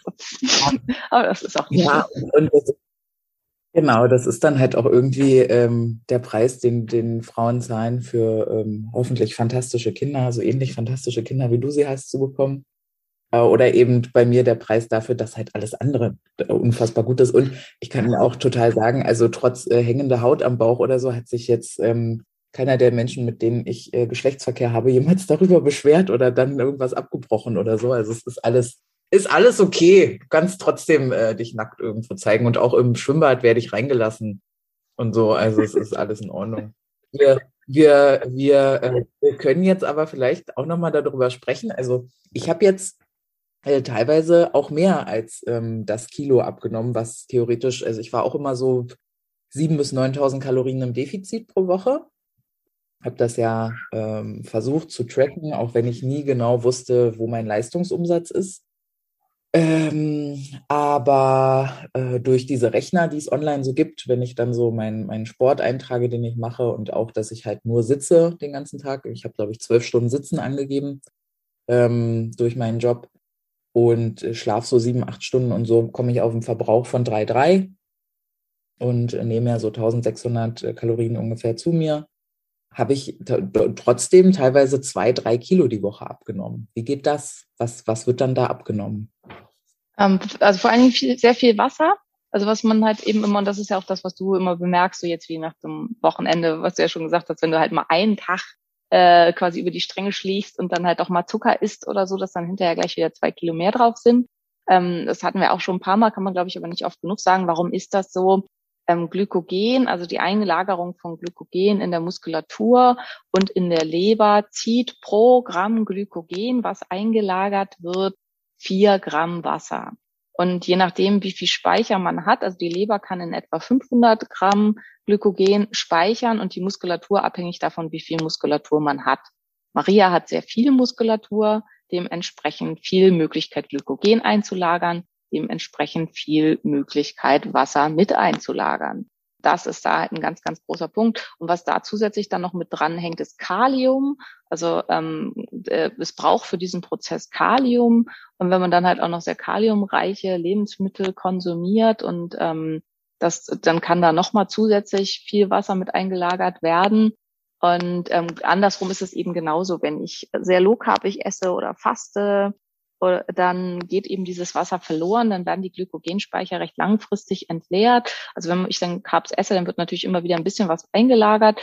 Aber das ist auch nicht ja, Genau, das ist dann halt auch irgendwie ähm, der Preis, den, den Frauen zahlen für ähm, hoffentlich fantastische Kinder, so ähnlich fantastische Kinder, wie du sie hast, zu bekommen. Äh, oder eben bei mir der Preis dafür, dass halt alles andere äh, unfassbar gut ist. Und ich kann mir auch total sagen, also trotz äh, hängender Haut am Bauch oder so hat sich jetzt ähm, keiner der Menschen, mit denen ich äh, Geschlechtsverkehr habe, jemals (laughs) darüber beschwert oder dann irgendwas abgebrochen oder so. Also es ist alles, ist alles okay. Du kannst trotzdem äh, dich nackt irgendwo zeigen. Und auch im Schwimmbad werde ich reingelassen und so. Also es ist alles in Ordnung. (laughs) Wir, wir, wir, äh, wir können jetzt aber vielleicht auch nochmal darüber sprechen. Also ich habe jetzt äh, teilweise auch mehr als ähm, das Kilo abgenommen, was theoretisch, also ich war auch immer so sieben bis 9.000 Kalorien im Defizit pro Woche. Habe das ja ähm, versucht zu tracken, auch wenn ich nie genau wusste, wo mein Leistungsumsatz ist. Ähm, aber äh, durch diese Rechner, die es online so gibt, wenn ich dann so meinen mein Sport eintrage, den ich mache und auch, dass ich halt nur sitze den ganzen Tag. Ich habe, glaube ich, zwölf Stunden Sitzen angegeben ähm, durch meinen Job und äh, schlafe so sieben, acht Stunden und so komme ich auf einen Verbrauch von 3,3 und äh, nehme ja so 1600 äh, Kalorien ungefähr zu mir habe ich trotzdem teilweise zwei, drei Kilo die Woche abgenommen. Wie geht das? Was, was wird dann da abgenommen? Ähm, also vor allen Dingen viel, sehr viel Wasser. Also was man halt eben immer, und das ist ja auch das, was du immer bemerkst, so jetzt wie nach dem Wochenende, was du ja schon gesagt hast, wenn du halt mal einen Tag äh, quasi über die Stränge schlägst und dann halt auch mal Zucker isst oder so, dass dann hinterher gleich wieder zwei Kilo mehr drauf sind. Ähm, das hatten wir auch schon ein paar Mal, kann man glaube ich aber nicht oft genug sagen. Warum ist das so? ähm, Glykogen, also die Einlagerung von Glykogen in der Muskulatur und in der Leber zieht pro Gramm Glykogen, was eingelagert wird, vier Gramm Wasser. Und je nachdem, wie viel Speicher man hat, also die Leber kann in etwa 500 Gramm Glykogen speichern und die Muskulatur abhängig davon, wie viel Muskulatur man hat. Maria hat sehr viel Muskulatur, dementsprechend viel Möglichkeit, Glykogen einzulagern dementsprechend viel Möglichkeit, Wasser mit einzulagern. Das ist da halt ein ganz, ganz großer Punkt. Und was da zusätzlich dann noch mit dranhängt, ist Kalium. Also ähm, äh, es braucht für diesen Prozess Kalium. Und wenn man dann halt auch noch sehr kaliumreiche Lebensmittel konsumiert und ähm, das, dann kann da nochmal zusätzlich viel Wasser mit eingelagert werden. Und ähm, andersrum ist es eben genauso, wenn ich sehr low carbig esse oder faste, dann geht eben dieses Wasser verloren, dann werden die Glykogenspeicher recht langfristig entleert. Also wenn ich dann Carbs esse, dann wird natürlich immer wieder ein bisschen was eingelagert,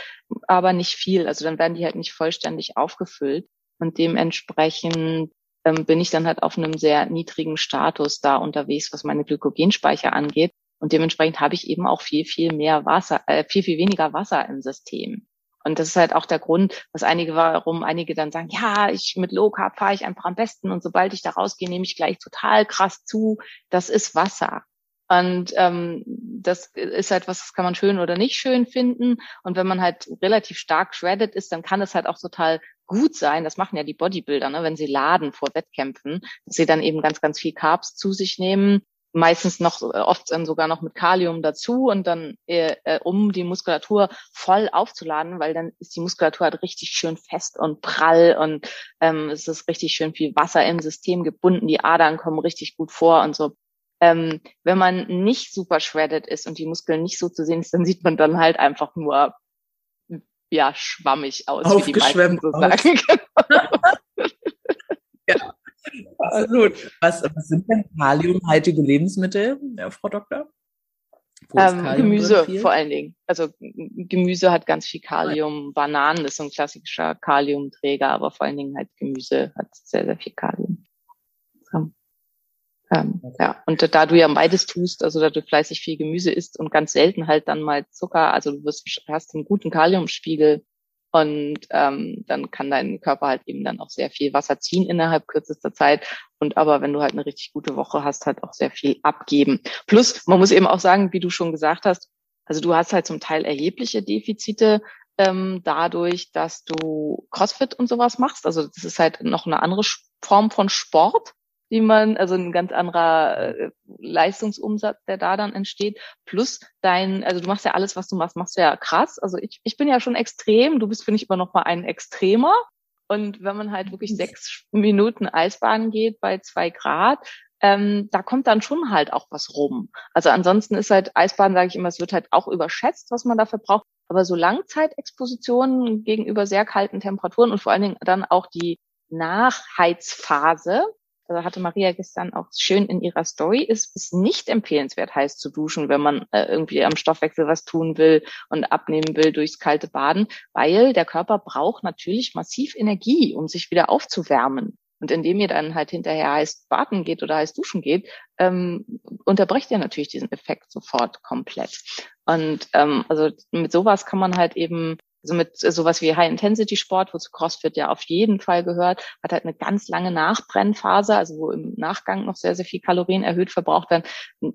aber nicht viel. Also dann werden die halt nicht vollständig aufgefüllt. Und dementsprechend ähm, bin ich dann halt auf einem sehr niedrigen Status da unterwegs, was meine Glykogenspeicher angeht. Und dementsprechend habe ich eben auch viel, viel mehr Wasser, äh, viel, viel weniger Wasser im System. Und das ist halt auch der Grund, was einige, warum einige dann sagen, ja, ich mit Low Carb fahre ich einfach am besten und sobald ich da rausgehe, nehme ich gleich total krass zu. Das ist Wasser. Und ähm, das ist halt was, das kann man schön oder nicht schön finden. Und wenn man halt relativ stark shredded ist, dann kann es halt auch total gut sein. Das machen ja die Bodybuilder, ne, wenn sie laden vor Wettkämpfen, dass sie dann eben ganz, ganz viel Carbs zu sich nehmen meistens noch äh, oft dann sogar noch mit Kalium dazu und dann äh, äh, um die Muskulatur voll aufzuladen, weil dann ist die Muskulatur halt richtig schön fest und prall und ähm, es ist richtig schön viel Wasser im System gebunden, die Adern kommen richtig gut vor und so. Ähm, wenn man nicht super shredded ist und die Muskeln nicht so zu sehen ist, dann sieht man dann halt einfach nur ja schwammig aus, wie die meisten so sagen. (laughs) Absolut. Was, was sind denn kaliumhaltige Lebensmittel, Frau Doktor? Ähm, Gemüse vor allen Dingen. Also Gemüse hat ganz viel Kalium. Bananen ist so ein klassischer Kaliumträger, aber vor allen Dingen halt Gemüse hat sehr, sehr viel Kalium. So. Ähm, okay. Ja, und da du ja beides tust, also da du fleißig viel Gemüse isst und ganz selten halt dann mal Zucker, also du wirst, hast einen guten Kaliumspiegel, und ähm, dann kann dein Körper halt eben dann auch sehr viel Wasser ziehen innerhalb kürzester Zeit. Und aber wenn du halt eine richtig gute Woche hast, halt auch sehr viel abgeben. Plus, man muss eben auch sagen, wie du schon gesagt hast, also du hast halt zum Teil erhebliche Defizite ähm, dadurch, dass du CrossFit und sowas machst. Also das ist halt noch eine andere Form von Sport die man, also ein ganz anderer äh, Leistungsumsatz, der da dann entsteht, plus dein, also du machst ja alles, was du machst, machst du ja krass. Also ich, ich bin ja schon extrem, du bist, finde ich, immer noch mal ein Extremer. Und wenn man halt wirklich sechs Minuten Eisbahn geht bei zwei Grad, ähm, da kommt dann schon halt auch was rum. Also ansonsten ist halt Eisbahn, sage ich immer, es wird halt auch überschätzt, was man dafür braucht. Aber so Langzeitexpositionen gegenüber sehr kalten Temperaturen und vor allen Dingen dann auch die Nachheizphase, also hatte Maria gestern auch schön in ihrer Story, ist es nicht empfehlenswert, heiß zu duschen, wenn man äh, irgendwie am Stoffwechsel was tun will und abnehmen will durchs kalte Baden, weil der Körper braucht natürlich massiv Energie, um sich wieder aufzuwärmen. Und indem ihr dann halt hinterher heiß baden geht oder heiß duschen geht, ähm, unterbrecht ihr natürlich diesen Effekt sofort komplett. Und ähm, also mit sowas kann man halt eben also mit sowas wie High-Intensity-Sport, wozu CrossFit ja auf jeden Fall gehört, hat halt eine ganz lange Nachbrennphase, also wo im Nachgang noch sehr, sehr viel Kalorien erhöht verbraucht werden.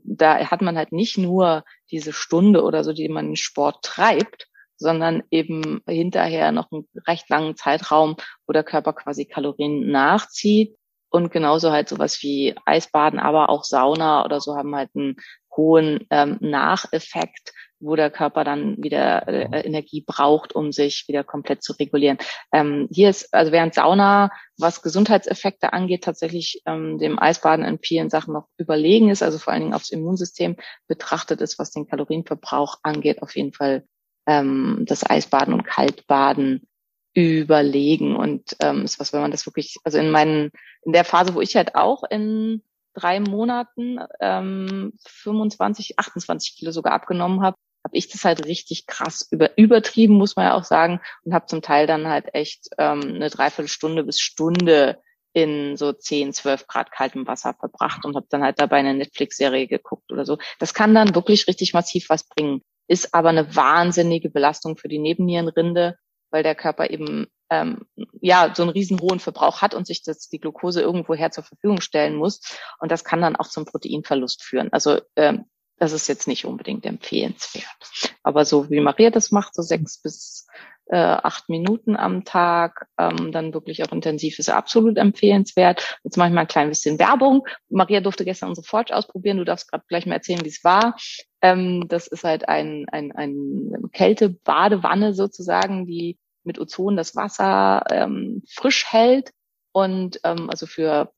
Da hat man halt nicht nur diese Stunde oder so, die man Sport treibt, sondern eben hinterher noch einen recht langen Zeitraum, wo der Körper quasi Kalorien nachzieht Und genauso halt sowas wie Eisbaden, aber auch Sauna oder so haben halt einen hohen ähm, Nacheffekt, wo der Körper dann wieder äh, Energie braucht, um sich wieder komplett zu regulieren. Ähm, hier ist, also während Sauna, was Gesundheitseffekte angeht, tatsächlich ähm, dem Eisbaden in vielen Sachen noch überlegen ist, also vor allen Dingen aufs Immunsystem betrachtet ist, was den Kalorienverbrauch angeht, auf jeden Fall ähm, das Eisbaden und Kaltbaden überlegen und ähm, ist was, wenn man das wirklich, also in meinen, in der Phase, wo ich halt auch in drei Monaten ähm, 25, 28 Kilo sogar abgenommen habe, habe ich das halt richtig krass über, übertrieben, muss man ja auch sagen, und habe zum Teil dann halt echt ähm, eine Dreiviertelstunde bis Stunde in so 10, 12 Grad kaltem Wasser verbracht und habe dann halt dabei eine Netflix-Serie geguckt oder so. Das kann dann wirklich richtig massiv was bringen, ist aber eine wahnsinnige Belastung für die Nebennierenrinde weil der Körper eben ähm, ja so einen riesen hohen Verbrauch hat und sich das die Glucose irgendwoher zur Verfügung stellen muss und das kann dann auch zum Proteinverlust führen. Also ähm, das ist jetzt nicht unbedingt empfehlenswert. Aber so wie Maria das macht, so sechs bis äh, acht Minuten am Tag, ähm, dann wirklich auch intensiv, ist absolut empfehlenswert. Jetzt mache ich mal ein klein bisschen Werbung. Maria durfte gestern unsere Forge ausprobieren. Du darfst gerade gleich mal erzählen, wie es war. Ähm, das ist halt ein, ein, ein Kältebadewanne sozusagen, die mit Ozon das Wasser ähm, frisch hält und ähm, also für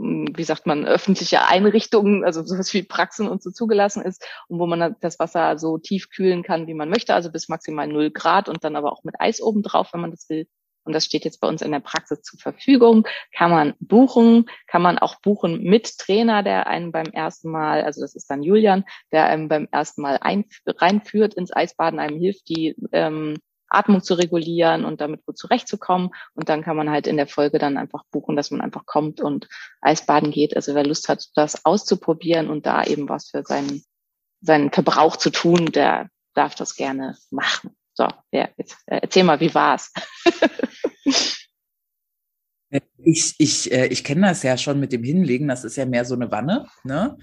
wie sagt man, öffentliche Einrichtungen, also sowas wie Praxen und so zugelassen ist und wo man das Wasser so tief kühlen kann, wie man möchte, also bis maximal null Grad und dann aber auch mit Eis oben drauf, wenn man das will. Und das steht jetzt bei uns in der Praxis zur Verfügung. Kann man buchen, kann man auch buchen mit Trainer, der einen beim ersten Mal, also das ist dann Julian, der einem beim ersten Mal ein, reinführt ins Eisbaden, einem hilft, die ähm, Atmung zu regulieren und damit gut zurechtzukommen. Und dann kann man halt in der Folge dann einfach buchen, dass man einfach kommt und Eisbaden geht. Also wer Lust hat, das auszuprobieren und da eben was für seinen, seinen Verbrauch zu tun, der darf das gerne machen. So, ja, jetzt äh, erzähl mal, wie war's? (laughs) Ich, ich, äh, ich kenne das ja schon mit dem Hinlegen, das ist ja mehr so eine Wanne, ne?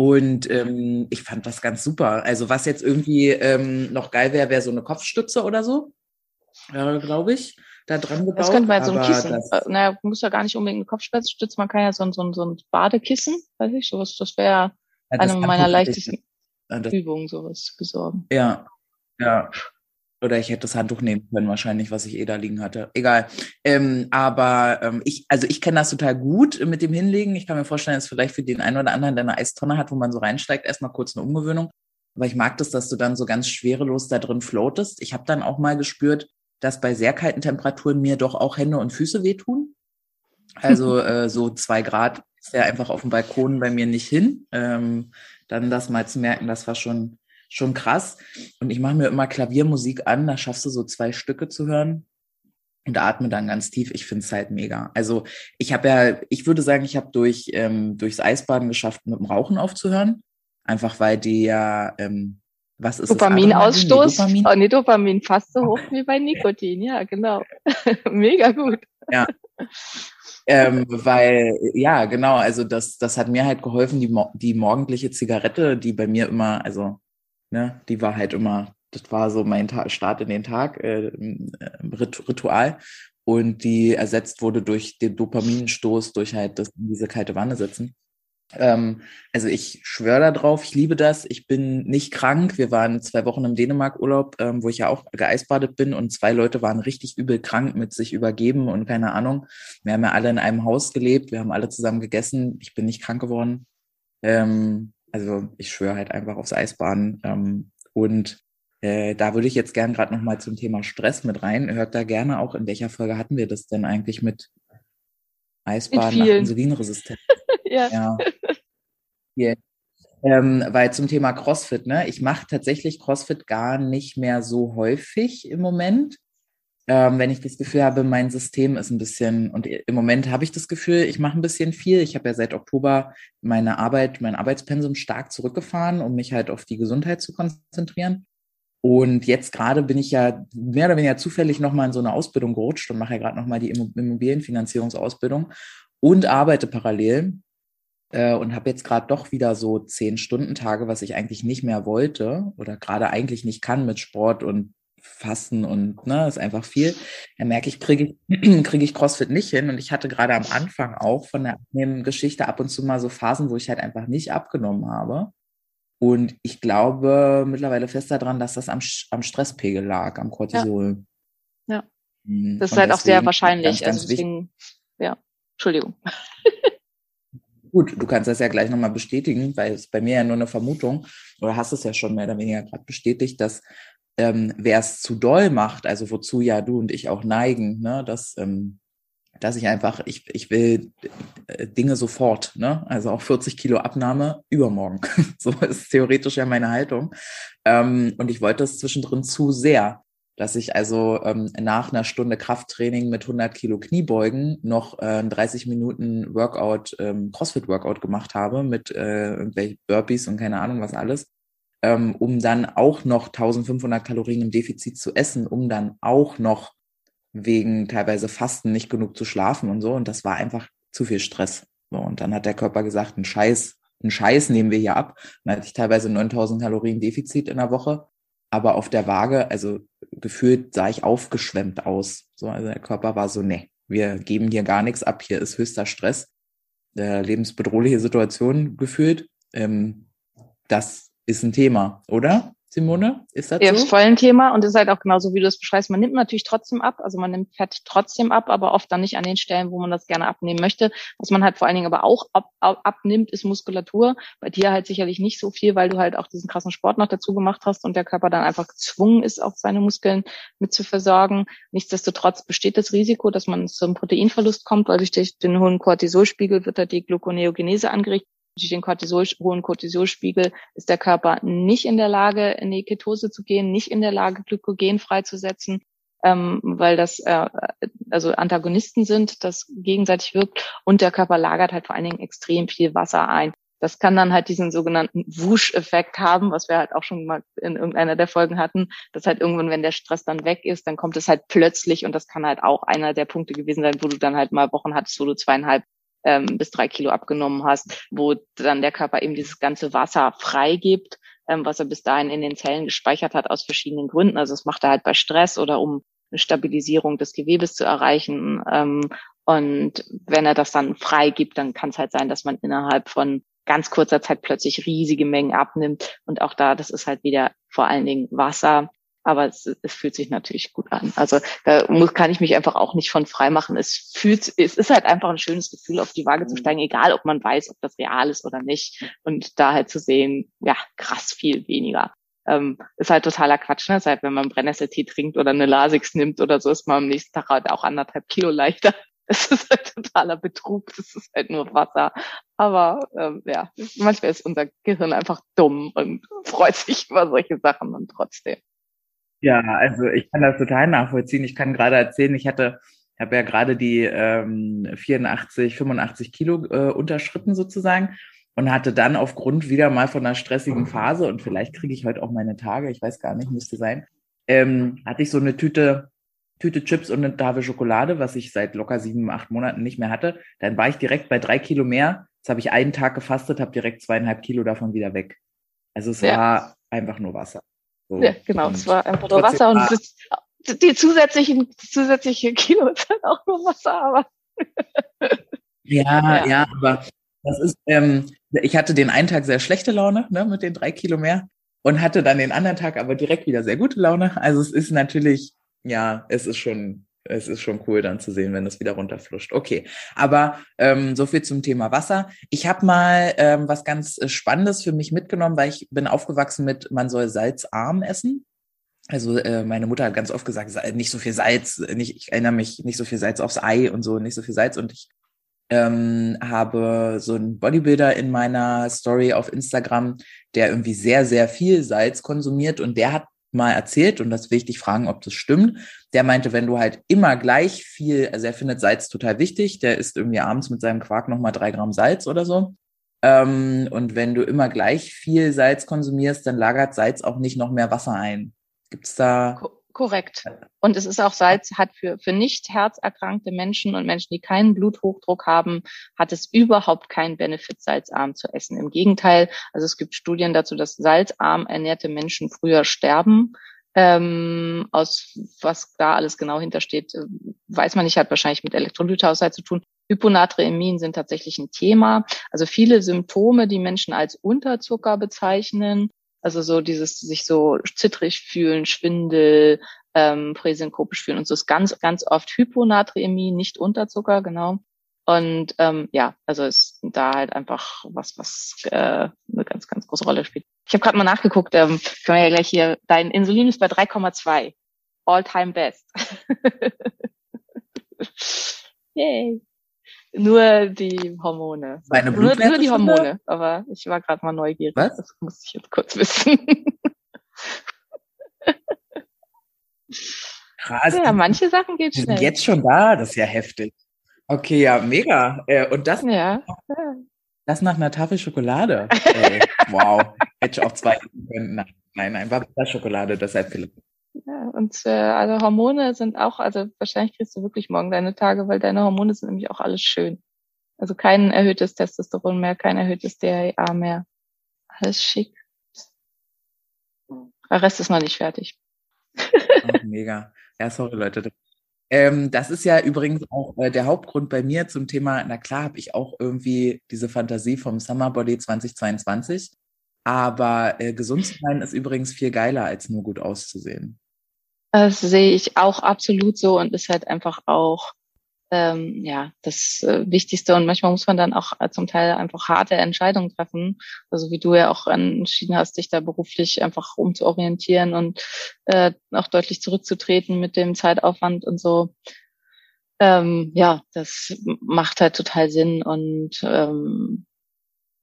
Und ähm, ich fand das ganz super. Also was jetzt irgendwie ähm, noch geil wäre, wäre so eine Kopfstütze oder so, äh, glaube ich, da dran gebaut. Das könnte man so ein Kissen. Das, äh, naja, muss ja gar nicht unbedingt eine Kopfstütze, man kann ja so, so, so ein Badekissen, weiß ich, sowas, das wäre ja, eine meiner leichtesten Übungen, sowas besorgen. Ja, ja. Oder ich hätte das Handtuch nehmen können, wahrscheinlich, was ich eh da liegen hatte. Egal. Ähm, aber ähm, ich, also ich kenne das total gut mit dem Hinlegen. Ich kann mir vorstellen, dass vielleicht für den einen oder anderen, der eine Eistonne hat, wo man so reinsteigt, erstmal kurz eine Umgewöhnung. Aber ich mag das, dass du dann so ganz schwerelos da drin floatest. Ich habe dann auch mal gespürt, dass bei sehr kalten Temperaturen mir doch auch Hände und Füße wehtun. Also (laughs) äh, so zwei Grad ist ja einfach auf dem Balkon bei mir nicht hin. Ähm, dann das mal zu merken, das war schon schon krass. Und ich mache mir immer Klaviermusik an, da schaffst du so zwei Stücke zu hören und atme dann ganz tief. Ich finde es halt mega. Also ich habe ja, ich würde sagen, ich habe durch ähm, durchs Eisbaden geschafft, mit dem Rauchen aufzuhören. Einfach weil die ja, ähm, was ist Dopaminausstoß? Dopamin? Oh, nee, Dopamin fast so hoch wie bei Nikotin, ja, genau. (laughs) mega gut. Ja. ähm, weil, ja, genau, also das, das hat mir halt geholfen, die, die morgendliche Zigarette, die bei mir immer, also Ne? Die war halt immer, das war so mein Ta Start in den Tag, äh, Ritual. Und die ersetzt wurde durch den Dopaminstoß, durch halt das, diese kalte Wanne sitzen. Ähm, also ich schwöre da drauf, ich liebe das. Ich bin nicht krank. Wir waren zwei Wochen im Dänemark-Urlaub, ähm, wo ich ja auch geeisbadet bin und zwei Leute waren richtig übel krank mit sich übergeben und keine Ahnung. Wir haben ja alle in einem Haus gelebt, wir haben alle zusammen gegessen. Ich bin nicht krank geworden. Ähm, also ich schwöre halt einfach aufs Eisbaden. Ähm, und äh, da würde ich jetzt gern gerade nochmal zum Thema Stress mit rein. Hört da gerne auch, in welcher Folge hatten wir das denn eigentlich mit Eisbaden nach Insulinresistenz? (laughs) ja. ja. Yeah. Ähm, weil zum Thema CrossFit, ne? Ich mache tatsächlich CrossFit gar nicht mehr so häufig im Moment ähm, wenn ich das Gefühl habe, mein System ist ein bisschen, und im Moment habe ich das Gefühl, ich mache ein bisschen viel. Ich habe ja seit Oktober meine Arbeit, mein Arbeitspensum stark zurückgefahren, um mich halt auf die Gesundheit zu konzentrieren. Und jetzt gerade bin ich ja mehr oder weniger zufällig nochmal in so eine Ausbildung gerutscht und mache ja gerade nochmal die Immobilienfinanzierungsausbildung und arbeite parallel äh, und habe jetzt gerade doch wieder so zehn Stunden Tage, was ich eigentlich nicht mehr wollte oder gerade eigentlich nicht kann mit Sport und Fasten und ne, ist einfach viel. Da merke ich, kriege ich, (clears throat) kriege ich CrossFit nicht hin. Und ich hatte gerade am Anfang auch von der Geschichte ab und zu mal so Phasen, wo ich halt einfach nicht abgenommen habe. Und ich glaube mittlerweile fest daran, dass das am, am Stresspegel lag, am Cortisol. Ja. ja. Mhm. Das ist und halt auch sehr wahrscheinlich. Ganz, ganz also deswegen, ja, Entschuldigung. (laughs) Gut, du kannst das ja gleich nochmal bestätigen, weil es bei mir ja nur eine Vermutung, oder hast es ja schon mehr oder weniger gerade bestätigt, dass ähm, wer es zu doll macht, also wozu ja du und ich auch neigen, ne, dass, ähm, dass ich einfach, ich, ich will äh, Dinge sofort, ne? Also auch 40 Kilo Abnahme übermorgen. (laughs) so ist theoretisch ja meine Haltung. Ähm, und ich wollte es zwischendrin zu sehr dass ich also ähm, nach einer Stunde Krafttraining mit 100 Kilo Kniebeugen noch äh, 30 Minuten Workout, ähm, Crossfit-Workout gemacht habe mit äh, Burpees und keine Ahnung was alles, ähm, um dann auch noch 1500 Kalorien im Defizit zu essen, um dann auch noch wegen teilweise Fasten nicht genug zu schlafen und so. Und das war einfach zu viel Stress. So, und dann hat der Körper gesagt, ein Scheiß, ein Scheiß nehmen wir hier ab. Dann hatte ich teilweise 9000 Kalorien Defizit in der Woche aber auf der Waage, also gefühlt sah ich aufgeschwemmt aus. So, also der Körper war so, ne, wir geben hier gar nichts ab, hier ist höchster Stress, äh, lebensbedrohliche Situation gefühlt. Ähm, das ist ein Thema, oder? Simone, ist das ja, so? ist voll ein Thema und ist halt auch genauso, wie du es beschreibst. Man nimmt natürlich trotzdem ab, also man nimmt Fett trotzdem ab, aber oft dann nicht an den Stellen, wo man das gerne abnehmen möchte. Was man halt vor allen Dingen aber auch ab, ab, abnimmt, ist Muskulatur. Bei dir halt sicherlich nicht so viel, weil du halt auch diesen krassen Sport noch dazu gemacht hast und der Körper dann einfach gezwungen ist, auch seine Muskeln mit zu versorgen. Nichtsdestotrotz besteht das Risiko, dass man zum Proteinverlust kommt, weil durch den hohen Cortisolspiegel wird da die Gluconeogenese angeregt durch den Cortisol, hohen Cortisolspiegel ist der Körper nicht in der Lage, in die Ketose zu gehen, nicht in der Lage, Glykogen freizusetzen, ähm, weil das äh, also Antagonisten sind, das gegenseitig wirkt und der Körper lagert halt vor allen Dingen extrem viel Wasser ein. Das kann dann halt diesen sogenannten Wusch-Effekt haben, was wir halt auch schon mal in irgendeiner der Folgen hatten, dass halt irgendwann, wenn der Stress dann weg ist, dann kommt es halt plötzlich und das kann halt auch einer der Punkte gewesen sein, wo du dann halt mal Wochen hattest, wo du zweieinhalb ähm, bis drei Kilo abgenommen hast, wo dann der Körper eben dieses ganze Wasser freigibt, ähm, was er bis dahin in den Zellen gespeichert hat aus verschiedenen Gründen. Also das macht er halt bei Stress oder um eine Stabilisierung des Gewebes zu erreichen. Ähm, und wenn er das dann freigibt, dann kann es halt sein, dass man innerhalb von ganz kurzer Zeit plötzlich riesige Mengen abnimmt. Und auch da, das ist halt wieder vor allen Dingen Wasser aber es, es fühlt sich natürlich gut an. Also da muss, kann ich mich einfach auch nicht von frei machen. Es fühlt, es ist halt einfach ein schönes Gefühl, auf die Waage zu steigen, egal ob man weiß, ob das real ist oder nicht. Und da halt zu sehen, ja, krass viel weniger. Ähm, ist halt totaler Quatsch. Ne? Das halt, wenn man Brennnesseltee trinkt oder eine Lasix nimmt oder so, ist man am nächsten Tag halt auch anderthalb Kilo leichter. (laughs) Es ist halt totaler Betrug. Das ist halt nur Wasser. Aber ähm, ja, manchmal ist unser Gehirn einfach dumm und (laughs) freut sich über solche Sachen und trotzdem. Ja, also ich kann das total nachvollziehen. Ich kann gerade erzählen, ich hatte, habe ja gerade die ähm, 84, 85 Kilo äh, unterschritten sozusagen und hatte dann aufgrund wieder mal von einer stressigen Phase und vielleicht kriege ich heute auch meine Tage, ich weiß gar nicht, müsste sein, ähm, hatte ich so eine Tüte Tüte Chips und eine Tafel Schokolade, was ich seit locker sieben, acht Monaten nicht mehr hatte. Dann war ich direkt bei drei Kilo mehr. Jetzt habe ich einen Tag gefastet, habe direkt zweieinhalb Kilo davon wieder weg. Also es ja. war einfach nur Wasser. Ja, genau, es war einfach nur Wasser und das, die zusätzlichen, zusätzliche Kilo (laughs) halt auch nur Wasser, aber. ja, ja, ja, aber das ist, ähm, ich hatte den einen Tag sehr schlechte Laune, ne, mit den drei Kilo mehr und hatte dann den anderen Tag aber direkt wieder sehr gute Laune. Also es ist natürlich, ja, es ist schon, es ist schon cool dann zu sehen, wenn es wieder runterfluscht. Okay, aber ähm, so viel zum Thema Wasser. Ich habe mal ähm, was ganz äh, Spannendes für mich mitgenommen, weil ich bin aufgewachsen mit, man soll salzarm essen. Also äh, meine Mutter hat ganz oft gesagt, nicht so viel Salz, nicht, ich erinnere mich, nicht so viel Salz aufs Ei und so, nicht so viel Salz. Und ich ähm, habe so einen Bodybuilder in meiner Story auf Instagram, der irgendwie sehr, sehr viel Salz konsumiert und der hat mal erzählt und das will ich dich fragen, ob das stimmt. Der meinte, wenn du halt immer gleich viel, also er findet Salz total wichtig, der isst irgendwie abends mit seinem Quark nochmal drei Gramm Salz oder so. Ähm, und wenn du immer gleich viel Salz konsumierst, dann lagert Salz auch nicht noch mehr Wasser ein. Gibt's da Korrekt. Und es ist auch Salz hat für, für nicht herzerkrankte Menschen und Menschen, die keinen Bluthochdruck haben, hat es überhaupt keinen Benefit, salzarm zu essen. Im Gegenteil, also es gibt Studien dazu, dass salzarm ernährte Menschen früher sterben Ähm, aus was da alles genau hintersteht, äh, weiß man nicht, hat wahrscheinlich mit Elektrolythaushalt zu tun. Hyponatremien sind tatsächlich ein Thema. Also viele Symptome, die Menschen als Unterzucker bezeichnen, also so dieses sich so zittrig fühlen, Schwindel, ähm, präsenkopisch fühlen und so ist ganz, ganz oft Hyponatremie, nicht Unterzucker, genau. Und ähm, ja, also ist da halt einfach was, was äh, eine ganz, ganz große Rolle spielt. Ich habe gerade mal nachgeguckt, ähm, können wir ja gleich hier, dein Insulin ist bei 3,2. All-time best. (laughs) Yay. Nur die Hormone. Meine Nur, nur die Hormone. Aber ich war gerade mal neugierig. Was? Das muss ich jetzt kurz wissen. (laughs) Krass. ja, manche Sachen geht Die sind schnell. jetzt schon da, das ist ja heftig. Okay, ja, mega. Äh, und das, Ja. das nach einer Tafel Schokolade. (laughs) Wow. Hätte ich auch zwei können. Nein, nein, war das Schokolade, deshalb vielleicht. Ja, und äh, also Hormone sind auch, also wahrscheinlich kriegst du wirklich morgen deine Tage, weil deine Hormone sind nämlich auch alles schön. Also kein erhöhtes Testosteron mehr, kein erhöhtes DHEA mehr. Alles schick. Der Rest ist noch nicht fertig. Oh, mega. Ja, sorry, Leute. Das, ähm, das ist ja übrigens auch äh, der Hauptgrund bei mir zum Thema, na klar, habe ich auch irgendwie diese Fantasie vom Summer Body 2022. Aber äh, gesund zu sein ist übrigens viel geiler, als nur gut auszusehen. Das sehe ich auch absolut so und ist halt einfach auch ähm, ja das äh, Wichtigste. Und manchmal muss man dann auch äh, zum Teil einfach harte Entscheidungen treffen. Also wie du ja auch entschieden hast, dich da beruflich einfach umzuorientieren und äh, auch deutlich zurückzutreten mit dem Zeitaufwand und so. Ähm, ja, das macht halt total Sinn und ähm,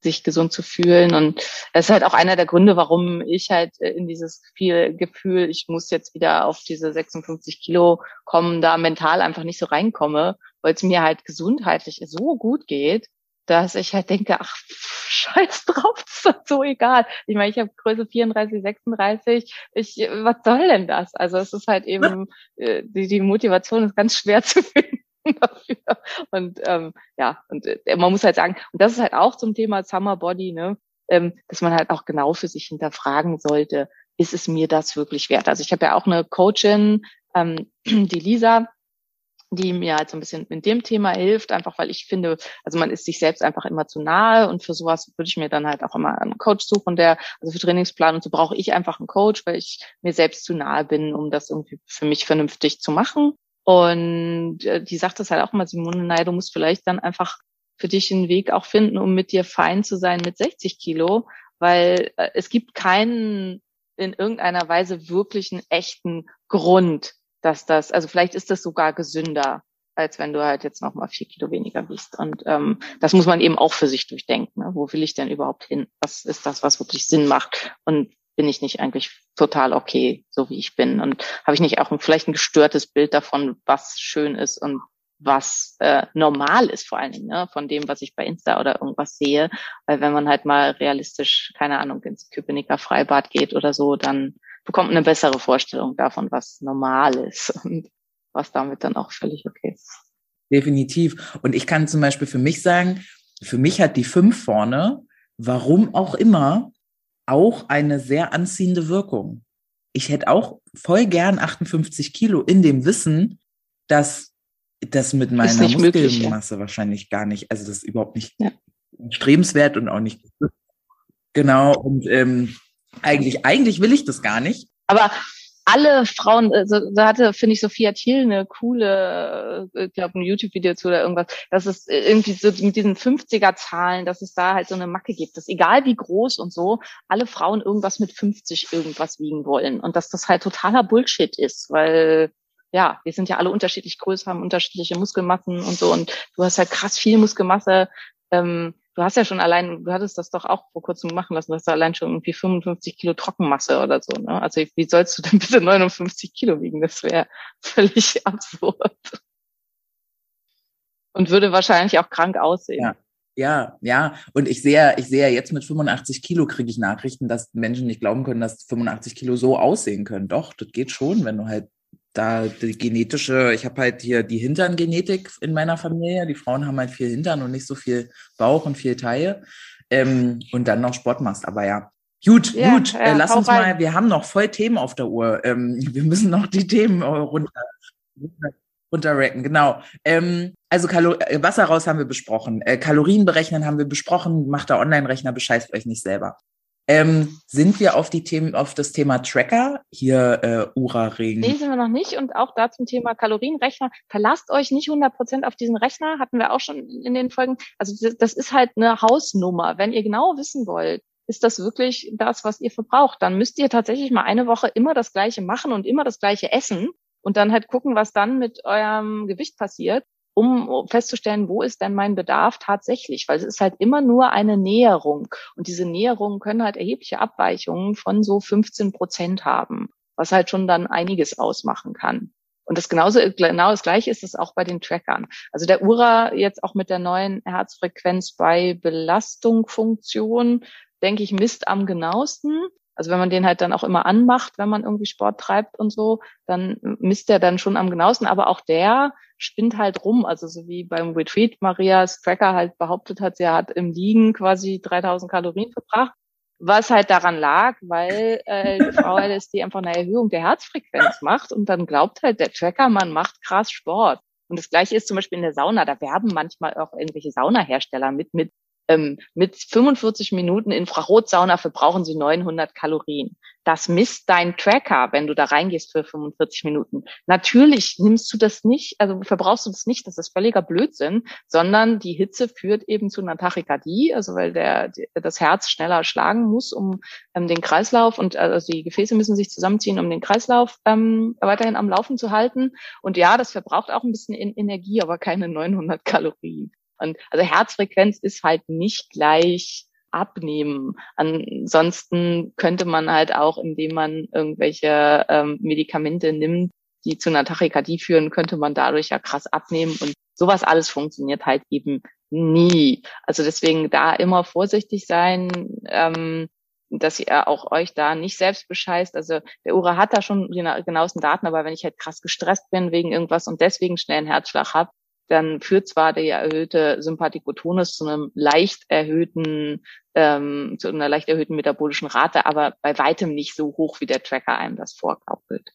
sich gesund zu fühlen. Und das ist halt auch einer der Gründe, warum ich halt äh, in dieses viel Gefühl, ich muss jetzt wieder auf diese 56 Kilo kommen, da mental einfach nicht so reinkomme, weil es mir halt gesundheitlich so gut geht, dass ich halt denke, ach, (laughs) scheiß drauf, ist doch so egal. Ich meine, ich habe Größe 34, 36. Ich, was soll denn das? Also es ist halt eben, äh, die, die Motivation ist ganz schwer (laughs) zu finden (laughs) dafür. Und ähm, ja, und äh, man muss halt sagen, und das ist halt auch zum Thema Summer Body, ne, ähm, dass man halt auch genau für sich hinterfragen sollte, ist es mir das wirklich wert? Also ich habe ja auch eine Coachin, ähm, (clears throat) die Lisa, die mir halt so ein bisschen mit dem Thema hilft, einfach weil ich finde, also man ist sich selbst einfach immer zu nahe und für sowas würde ich mir dann halt auch immer einen Coach suchen, der, also für Trainingsplan und so brauche ich einfach einen Coach, weil ich mir selbst zu nahe bin, um das irgendwie für mich vernünftig zu machen. Und äh, die sagt das halt auch immer, Simone, naja, du musst vielleicht dann einfach für dich einen Weg auch finden, um mit dir fein zu sein mit 60 Kilo, weil äh, es gibt keinen in irgendeiner Weise wirklichen echten Grund, dass das, also vielleicht ist das sogar gesünder, als wenn du halt jetzt noch mal vier Kilo weniger wiegst. Und ähm, das muss man eben auch für sich durchdenken. Ne? Wo will ich denn überhaupt hin? Was ist das, was wirklich Sinn macht? Und bin ich nicht eigentlich total okay, so wie ich bin? Und habe ich nicht auch ein, vielleicht ein gestörtes Bild davon, was schön ist und was äh, normal ist vor allen Dingen, ne? von dem, was ich bei Insta oder irgendwas sehe. Weil wenn man halt mal realistisch, keine Ahnung, ins Köpenicker Freibad geht oder so, dann bekommt man eine bessere Vorstellung davon, was normal ist (laughs) und was damit dann auch völlig okay ist. Definitiv. Und ich kann zum Beispiel für mich sagen, für mich hat die fünf vorne, warum auch immer, auch eine sehr anziehende Wirkung. Ich hätte auch voll gern 58 Kilo in dem Wissen, dass das mit meiner nicht möglich, ja. Muskelmasse wahrscheinlich gar nicht, also das ist überhaupt nicht Ja. strebenswert und auch nicht genau. Und ähm, eigentlich, eigentlich will ich das gar nicht. Aber alle Frauen, also, da hatte, finde ich, Sophia Thiel eine coole, äh, ich glaube, ein YouTube-Video zu oder irgendwas, dass es irgendwie so mit diesen 50er-Zahlen, dass es da halt so eine Macke gibt, dass egal wie groß und so, alle Frauen irgendwas mit 50 irgendwas wiegen wollen und dass das halt totaler Bullshit ist, weil ja, wir sind ja alle unterschiedlich groß, haben unterschiedliche Muskelmassen und so und du hast halt krass viel Muskelmasse, ähm, du hast ja schon allein, du hattest das doch auch vor kurzem machen lassen, du hast ja allein schon irgendwie 55 Kilo Trockenmasse oder so. Ne? Also wie sollst du denn (laughs) bitte 59 Kilo wiegen? Das wäre völlig (laughs) absurd. Und würde wahrscheinlich auch krank aussehen. Ja. Ja, ja. Und ich sehe, ich sehe jetzt mit 85 Kilo kriege ich Nachrichten, dass Menschen nicht glauben können, dass 85 Kilo so aussehen können. Doch, das geht schon, wenn du halt da die genetische, ich habe halt hier die Hinterngenetik in meiner Familie. Die Frauen haben halt viel Hintern und nicht so viel Bauch und viel Taille. Ähm, und dann noch Sport machst. Aber ja, Gut, Ja, gut. ja, äh, lass uns rein. mal, wir haben noch voll Themen auf der Uhr. Ähm, (laughs) wir müssen noch die Themen runter, runter, runterracken, genau. Ähm, also Kalo äh, Wasser raus haben wir besprochen. Äh, Kalorien berechnen haben wir besprochen. Macht der Online-Rechner, bescheißt euch nicht selber. Ähm, sind wir auf die Themen, auf das Thema Tracker? Hier, äh, Ura-Ring. Nee, sind wir noch nicht. Und auch da zum Thema Kalorienrechner. Verlasst euch nicht 100 Prozent auf diesen Rechner. Hatten wir auch schon in den Folgen. Also das- das ist halt eine Hausnummer. Wenn ihr genau wissen wollt, ist das wirklich das, was ihr verbraucht, dann müsst ihr tatsächlich mal eine Woche immer das Gleiche machen und immer das Gleiche essen und dann halt gucken, was dann mit eurem Gewicht passiert, um festzustellen, wo ist denn mein Bedarf tatsächlich, weil es ist halt immer nur eine Näherung und diese Näherungen können halt erhebliche Abweichungen von so 15 Prozent haben, was halt schon dann einiges ausmachen kann. Und das genauso, genau das Gleiche ist es auch bei den Trackern. Also der Ura jetzt auch mit der neuen Herzfrequenz bei Belastungsfunktion, denke ich, misst am genauesten. Also wenn man den halt dann auch immer anmacht, wenn man irgendwie Sport treibt und so, dann misst der dann schon am genauesten. Aber auch der spinnt halt rum. Also so wie beim Retreat Marias Tracker halt behauptet hat, sie hat im Liegen quasi 3000 Kalorien verbracht. Was halt daran lag, weil äh, die Frau LSD einfach eine Erhöhung der Herzfrequenz macht und dann glaubt halt der Tracker, man macht krass Sport. Und das gleiche ist zum Beispiel in der Sauna. Da werben manchmal auch irgendwelche Saunahersteller mit, mit ähm, mit 45 Minuten Infrarotsauna verbrauchen sie 900 Kalorien. Das misst dein Tracker, wenn du da reingehst für 45 Minuten. Natürlich nimmst du das nicht, also verbrauchst du das nicht, das ist völliger Blödsinn, sondern die Hitze führt eben zu einer Tachykardie, also weil der, das Herz schneller schlagen muss, um ähm, den Kreislauf und also die Gefäße müssen sich zusammenziehen, um den Kreislauf ähm, weiterhin am Laufen zu halten. Und ja, das verbraucht auch ein bisschen Energie, aber keine 900 Kalorien. Und also Herzfrequenz ist halt nicht gleich abnehmen. Ansonsten könnte man halt auch, indem man irgendwelche ähm, Medikamente nimmt, die zu einer Tachykardie führen, könnte man dadurch ja krass abnehmen. Und sowas alles funktioniert halt eben nie. Also deswegen da immer vorsichtig sein, ähm, dass ihr auch euch da nicht selbst bescheißt. Also der Ura hat da schon die genauesten Daten, aber wenn ich halt krass gestresst bin wegen irgendwas und deswegen schnell einen Herzschlag habe, dann führt zwar der erhöhte Sympathikotonus zu einem leicht erhöhten, ähm, zu einer leicht erhöhten metabolischen Rate, aber bei weitem nicht so hoch, wie der Tracker einem das vorgaukelt.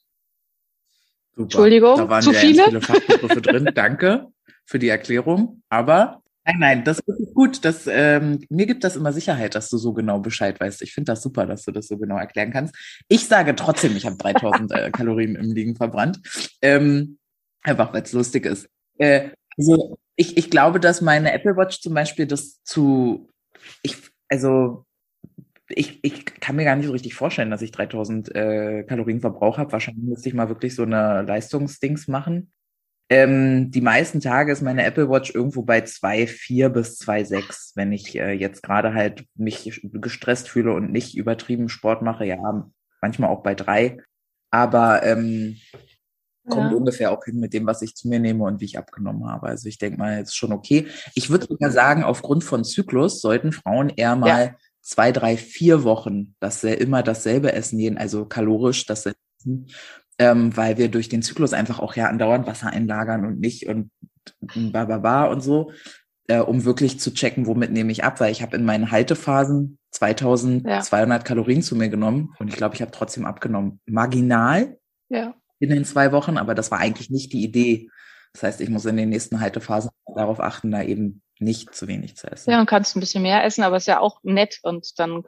Super. Entschuldigung, da waren zu ja viele? viele Fachbegriffe drin. (laughs) Danke für die Erklärung. Aber nein, nein, das ist gut. Das, ähm, mir gibt das immer Sicherheit, dass du so genau Bescheid weißt. Ich finde das super, dass du das so genau erklären kannst. Ich sage trotzdem, ich habe 3000 äh, Kalorien im Liegen verbrannt. Ähm, einfach, weil es lustig ist. Äh, also ich, ich glaube, dass meine Apple Watch zum Beispiel das zu, ich, also ich, ich kann mir gar nicht so richtig vorstellen, dass ich 3000 äh, Kalorien Verbrauch habe. Wahrscheinlich müsste ich mal wirklich so eine Leistungsdings machen. Ähm, die meisten Tage ist meine Apple Watch irgendwo bei 2,4 bis 2,6. Wenn ich äh, jetzt gerade halt mich gestresst fühle und nicht übertrieben Sport mache, ja, manchmal auch bei 3. Aber ähm, kommt Ja. ungefähr auch hin mit dem, was ich zu mir nehme und wie ich abgenommen habe. Also ich denke mal, jetzt schon okay. Ich würde sogar sagen, aufgrund von Zyklus sollten Frauen eher mal zwei, drei, vier Wochen das immer dasselbe essen, jeden, also kalorisch dasselbe essen, ähm, weil wir durch den Zyklus einfach auch ja andauernd Wasser einlagern und nicht und ba, ba, ba und so, äh, um wirklich zu checken, womit nehme ich ab, weil ich habe in meinen Haltephasen 2200 Kalorien zu mir genommen und ich glaube, ich habe trotzdem abgenommen. Marginal, Ja. In den zwei Wochen, aber das war eigentlich nicht die Idee. Das heißt, ich muss in den nächsten Haltephasen darauf achten, da eben nicht zu wenig zu essen. Ja, und kannst ein bisschen mehr essen, aber ist ja auch nett. Und dann,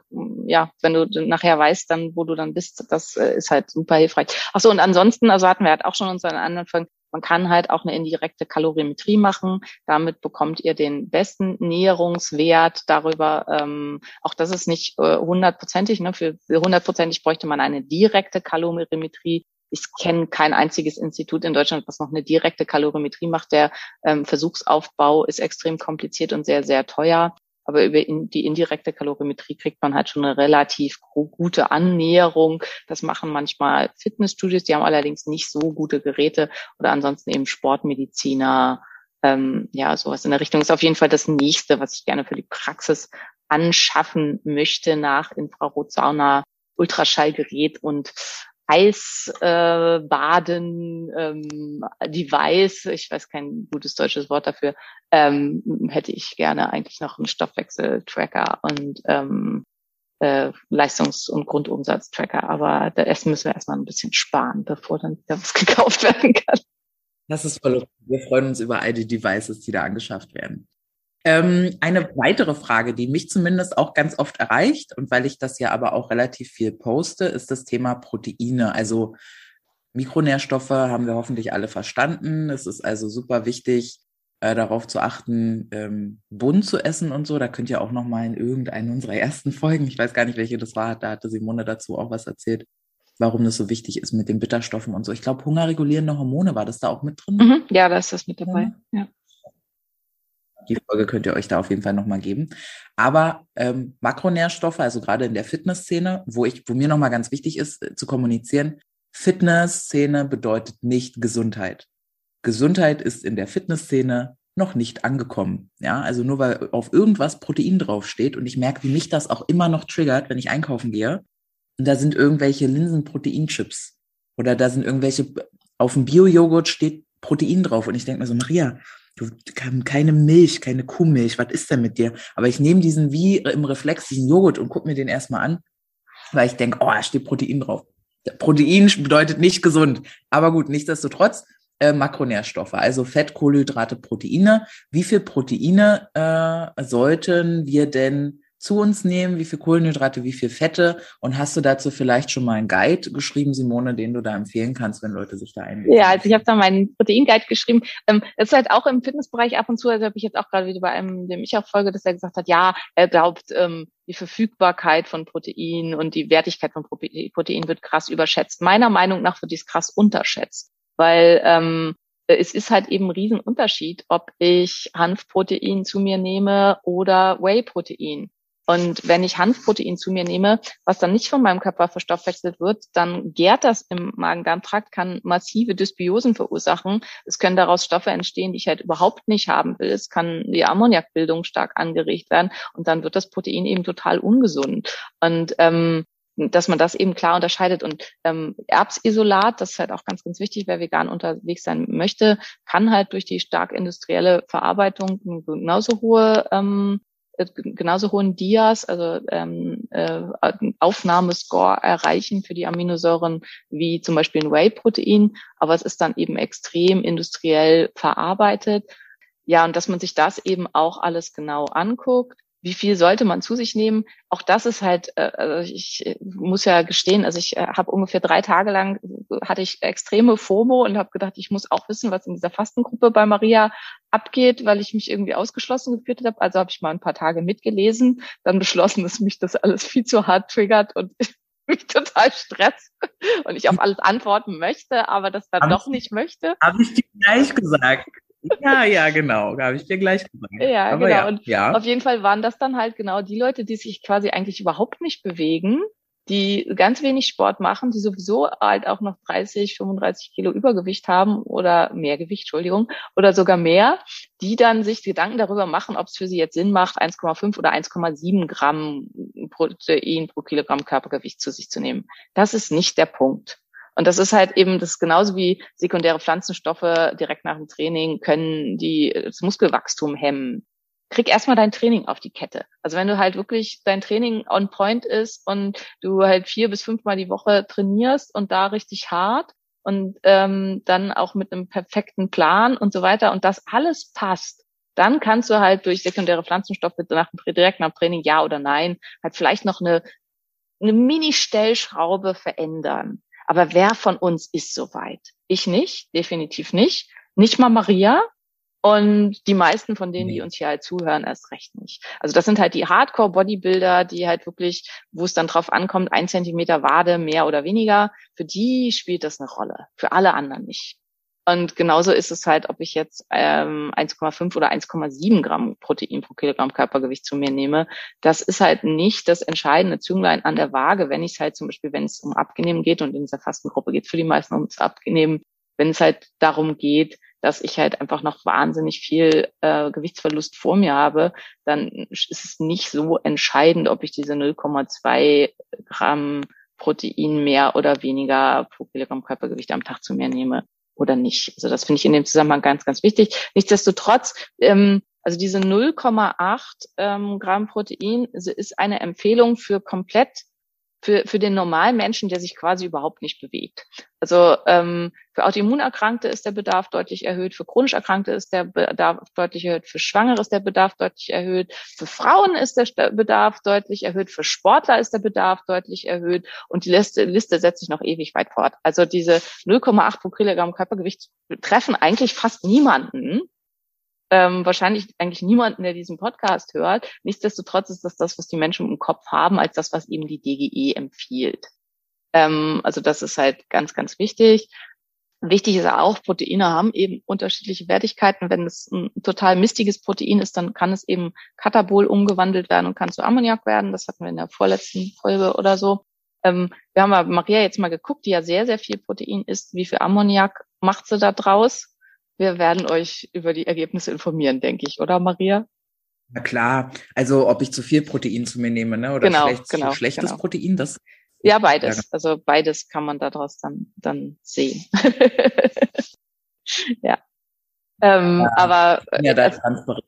ja, wenn du nachher weißt, dann, wo du dann bist, das äh, ist halt super hilfreich. Ach so, und ansonsten, also hatten wir halt auch schon unseren anderen Folgen, man kann halt auch eine indirekte Kalorimetrie machen. Damit bekommt ihr den besten Näherungswert darüber. Ähm, auch das ist nicht äh, hundertprozentig. Ne? Für für hundertprozentig bräuchte man eine direkte Kalorimetrie. Ich kenne kein einziges Institut in Deutschland, was noch eine direkte Kalorimetrie macht. Der ähm, Versuchsaufbau ist extrem kompliziert und sehr, sehr teuer. Aber über in, die indirekte Kalorimetrie kriegt man halt schon eine relativ gute Annäherung. Das machen manchmal Fitnessstudios, die haben allerdings nicht so gute Geräte oder ansonsten eben Sportmediziner. Ähm, ja, sowas in der Richtung ist auf jeden Fall das nächste, was ich gerne für die Praxis anschaffen möchte nach Infrarotsauna, Ultraschallgerät und Eisbaden äh, ähm, ich weiß kein gutes deutsches Wort dafür, ähm, hätte ich gerne eigentlich noch einen Stoffwechseltracker und ähm, äh, Leistungs- und Grundumsatztracker. Aber da erst müssen wir erstmal ein bisschen sparen, bevor dann wieder was (laughs) gekauft werden kann. Das ist voll okay. Wir freuen uns über all die Devices, die da angeschafft werden. Ähm, eine weitere Frage, die mich zumindest auch ganz oft erreicht und weil ich das ja aber auch relativ viel poste, ist das Thema Proteine. Also Mikronährstoffe haben wir hoffentlich alle verstanden. Es ist also super wichtig, äh, darauf zu achten, ähm, bunt zu essen und so. Da könnt ihr auch noch mal in irgendeinen unserer ersten Folgen, ich weiß gar nicht, welche das war, da hatte Simone dazu auch was erzählt, warum das so wichtig ist mit den Bitterstoffen und so. Ich glaube, hungerregulierende Hormone war das da auch mit drin. Mhm, ja, da ist das mit dabei. Ja. Die Folge könnt ihr euch da auf jeden Fall nochmal geben. Aber ähm, Makronährstoffe, also gerade in der Fitnessszene, wo ich, wo mir nochmal ganz wichtig ist äh, zu kommunizieren, Fitnessszene bedeutet nicht Gesundheit. Gesundheit ist in der Fitnessszene noch nicht angekommen. Ja, also nur weil auf irgendwas Protein draufsteht und ich merke, wie mich das auch immer noch triggert, wenn ich einkaufen gehe. Und da sind irgendwelche Linsen-Proteinchips oder da sind irgendwelche, auf dem Bio-Joghurt steht Protein drauf und ich denke mir so, Maria, du keine Milch, keine Kuhmilch, was ist denn mit dir? Aber ich nehme diesen wie im Reflex, diesen Joghurt und gucke mir den erstmal an, weil ich denke, oh, da steht Protein drauf. Protein bedeutet nicht gesund. Aber gut, nichtsdestotrotz, äh, Makronährstoffe, also Fett, Kohlenhydrate, Proteine. Wie viel Proteine äh, sollten wir denn zu uns nehmen? Wie viel Kohlenhydrate, wie viel Fette? Und hast du dazu vielleicht schon mal einen Guide geschrieben, Simone, den du da empfehlen kannst, wenn Leute sich da einlesen? Ja, also ich habe da meinen Protein-Guide geschrieben. Ähm, das ist halt auch im Fitnessbereich ab und zu, also habe ich jetzt auch gerade wieder bei einem, dem ich auch folge, dass er gesagt hat, ja, er glaubt, ähm, die Verfügbarkeit von Protein und die Wertigkeit von Protein wird krass überschätzt. Meiner Meinung nach wird dies krass unterschätzt weil ähm, es ist halt eben ein Riesenunterschied, ob ich Hanfprotein zu mir nehme oder Whey-Protein. Und wenn ich Hanfprotein zu mir nehme, was dann nicht von meinem Körper verstoffwechselt wird, dann gärt das im Magen-Darm-Trakt, kann massive Dysbiosen verursachen. Es können daraus Stoffe entstehen, die ich halt überhaupt nicht haben will. Es kann die Ammoniakbildung stark angeregt werden und dann wird das Protein eben total ungesund. Und ähm, dass man das eben klar unterscheidet. Und ähm, Erbsisolat, das ist halt auch ganz, ganz wichtig, wer vegan unterwegs sein möchte, kann halt durch die stark industrielle Verarbeitung genauso hohe ähm, äh, genauso hohen Dias, also ähm, äh, Aufnahmescore erreichen für die Aminosäuren wie zum Beispiel ein Whey-Protein, aber es ist dann eben extrem industriell verarbeitet. Ja, und dass man sich das eben auch alles genau anguckt wie viel sollte man zu sich nehmen? Auch das ist halt, äh, also ich muss ja gestehen, also ich äh, habe ungefähr drei Tage lang hatte ich extreme FOMO und habe gedacht, ich muss auch wissen, was in dieser Fastengruppe bei Maria abgeht, weil ich mich irgendwie ausgeschlossen gefühlt habe. Also habe ich mal ein paar Tage mitgelesen, dann beschlossen, dass mich das alles viel zu hart triggert und (laughs) mich total stresst und ich auf alles antworten möchte, aber das dann hab doch nicht möchte. Habe ich dir gleich gesagt. Ja, ja, genau. Habe ich dir gleich gesagt. Ja, Aber genau. Ja, und ja. auf jeden Fall waren das dann halt genau die Leute, die sich quasi eigentlich überhaupt nicht bewegen, die ganz wenig Sport machen, die sowieso halt auch noch 30, 35 Kilo Übergewicht haben oder mehr Gewicht, Entschuldigung, oder sogar mehr, die dann sich Gedanken darüber machen, ob es für sie jetzt Sinn macht, 1,5 oder 1,7 Gramm Protein pro Kilogramm Körpergewicht zu sich zu nehmen. Das ist nicht der Punkt. Und das ist halt eben, das ist genauso wie sekundäre Pflanzenstoffe direkt nach dem Training können die das Muskelwachstum hemmen. Krieg erstmal dein Training auf die Kette. Also wenn du halt wirklich dein Training on point ist und du halt vier bis fünfmal die Woche trainierst und da richtig hart und ähm, dann auch mit einem perfekten Plan und so weiter und das alles passt, dann kannst du halt durch sekundäre Pflanzenstoffe nach dem, direkt nach dem Training ja oder nein halt vielleicht noch eine, eine Mini-Stellschraube verändern. Aber wer von uns ist so weit? Ich nicht, definitiv nicht. Nicht mal Maria. Und die meisten von denen, die uns hier halt zuhören, erst recht nicht. Also das sind halt die Hardcore-Bodybuilder, die halt wirklich, wo es dann drauf ankommt, ein Zentimeter Wade mehr oder weniger. Für die spielt das eine Rolle. Für alle anderen nicht. Und genauso ist es halt, ob ich jetzt ähm, 1,5 oder 1,7 Gramm Protein pro Kilogramm Körpergewicht zu mir nehme. Das ist halt nicht das entscheidende Zünglein an der Waage, wenn ich es halt zum Beispiel, wenn es um Abgenehmen geht und in dieser Fastengruppe geht für die meisten ums Abgenehmen, wenn es halt darum geht, dass ich halt einfach noch wahnsinnig viel äh, Gewichtsverlust vor mir habe, dann ist es nicht so entscheidend, ob ich diese 0,2 Gramm Protein mehr oder weniger pro Kilogramm Körpergewicht am Tag zu mir nehme oder nicht. Also das finde ich in dem Zusammenhang ganz, ganz wichtig. Nichtsdestotrotz, ähm, Also diese 0,8 ähm, Gramm Protein ist eine Empfehlung für komplett für, für den normalen Menschen, der sich quasi überhaupt nicht bewegt. Also ähm, für Autoimmunerkrankte ist der Bedarf deutlich erhöht, für chronisch Erkrankte ist der Bedarf deutlich erhöht, für Schwangere ist der Bedarf deutlich erhöht, für Frauen ist der Bedarf deutlich erhöht, für Sportler ist der Bedarf deutlich erhöht und die Liste, Liste setzt sich noch ewig weit fort. Also diese 0,8 pro Kilogramm Körpergewicht treffen eigentlich fast niemanden ähm, wahrscheinlich eigentlich niemanden, der diesen Podcast hört. Nichtsdestotrotz ist das das, was die Menschen im Kopf haben, als das, was eben die DGE empfiehlt. Ähm, also das ist halt ganz, ganz wichtig. Wichtig ist auch, Proteine haben eben unterschiedliche Wertigkeiten. Wenn es ein total mistiges Protein ist, dann kann es eben katabol umgewandelt werden und kann zu Ammoniak werden. Das hatten wir in der vorletzten Folge oder so. Ähm, wir haben aber Maria jetzt mal geguckt, die ja sehr, sehr viel Protein isst. Wie viel Ammoniak macht sie da draus? Wir werden euch über die Ergebnisse informieren, denke ich, oder Maria? Na klar, also ob ich zu viel Protein zu mir nehme, ne? Oder genau, schlecht, genau, schlechtes genau. Protein, das. Ja, beides. Ja. Also beides kann man daraus dann, dann sehen. (laughs) ja. Ähm, ja. Aber ja, da ist transparent.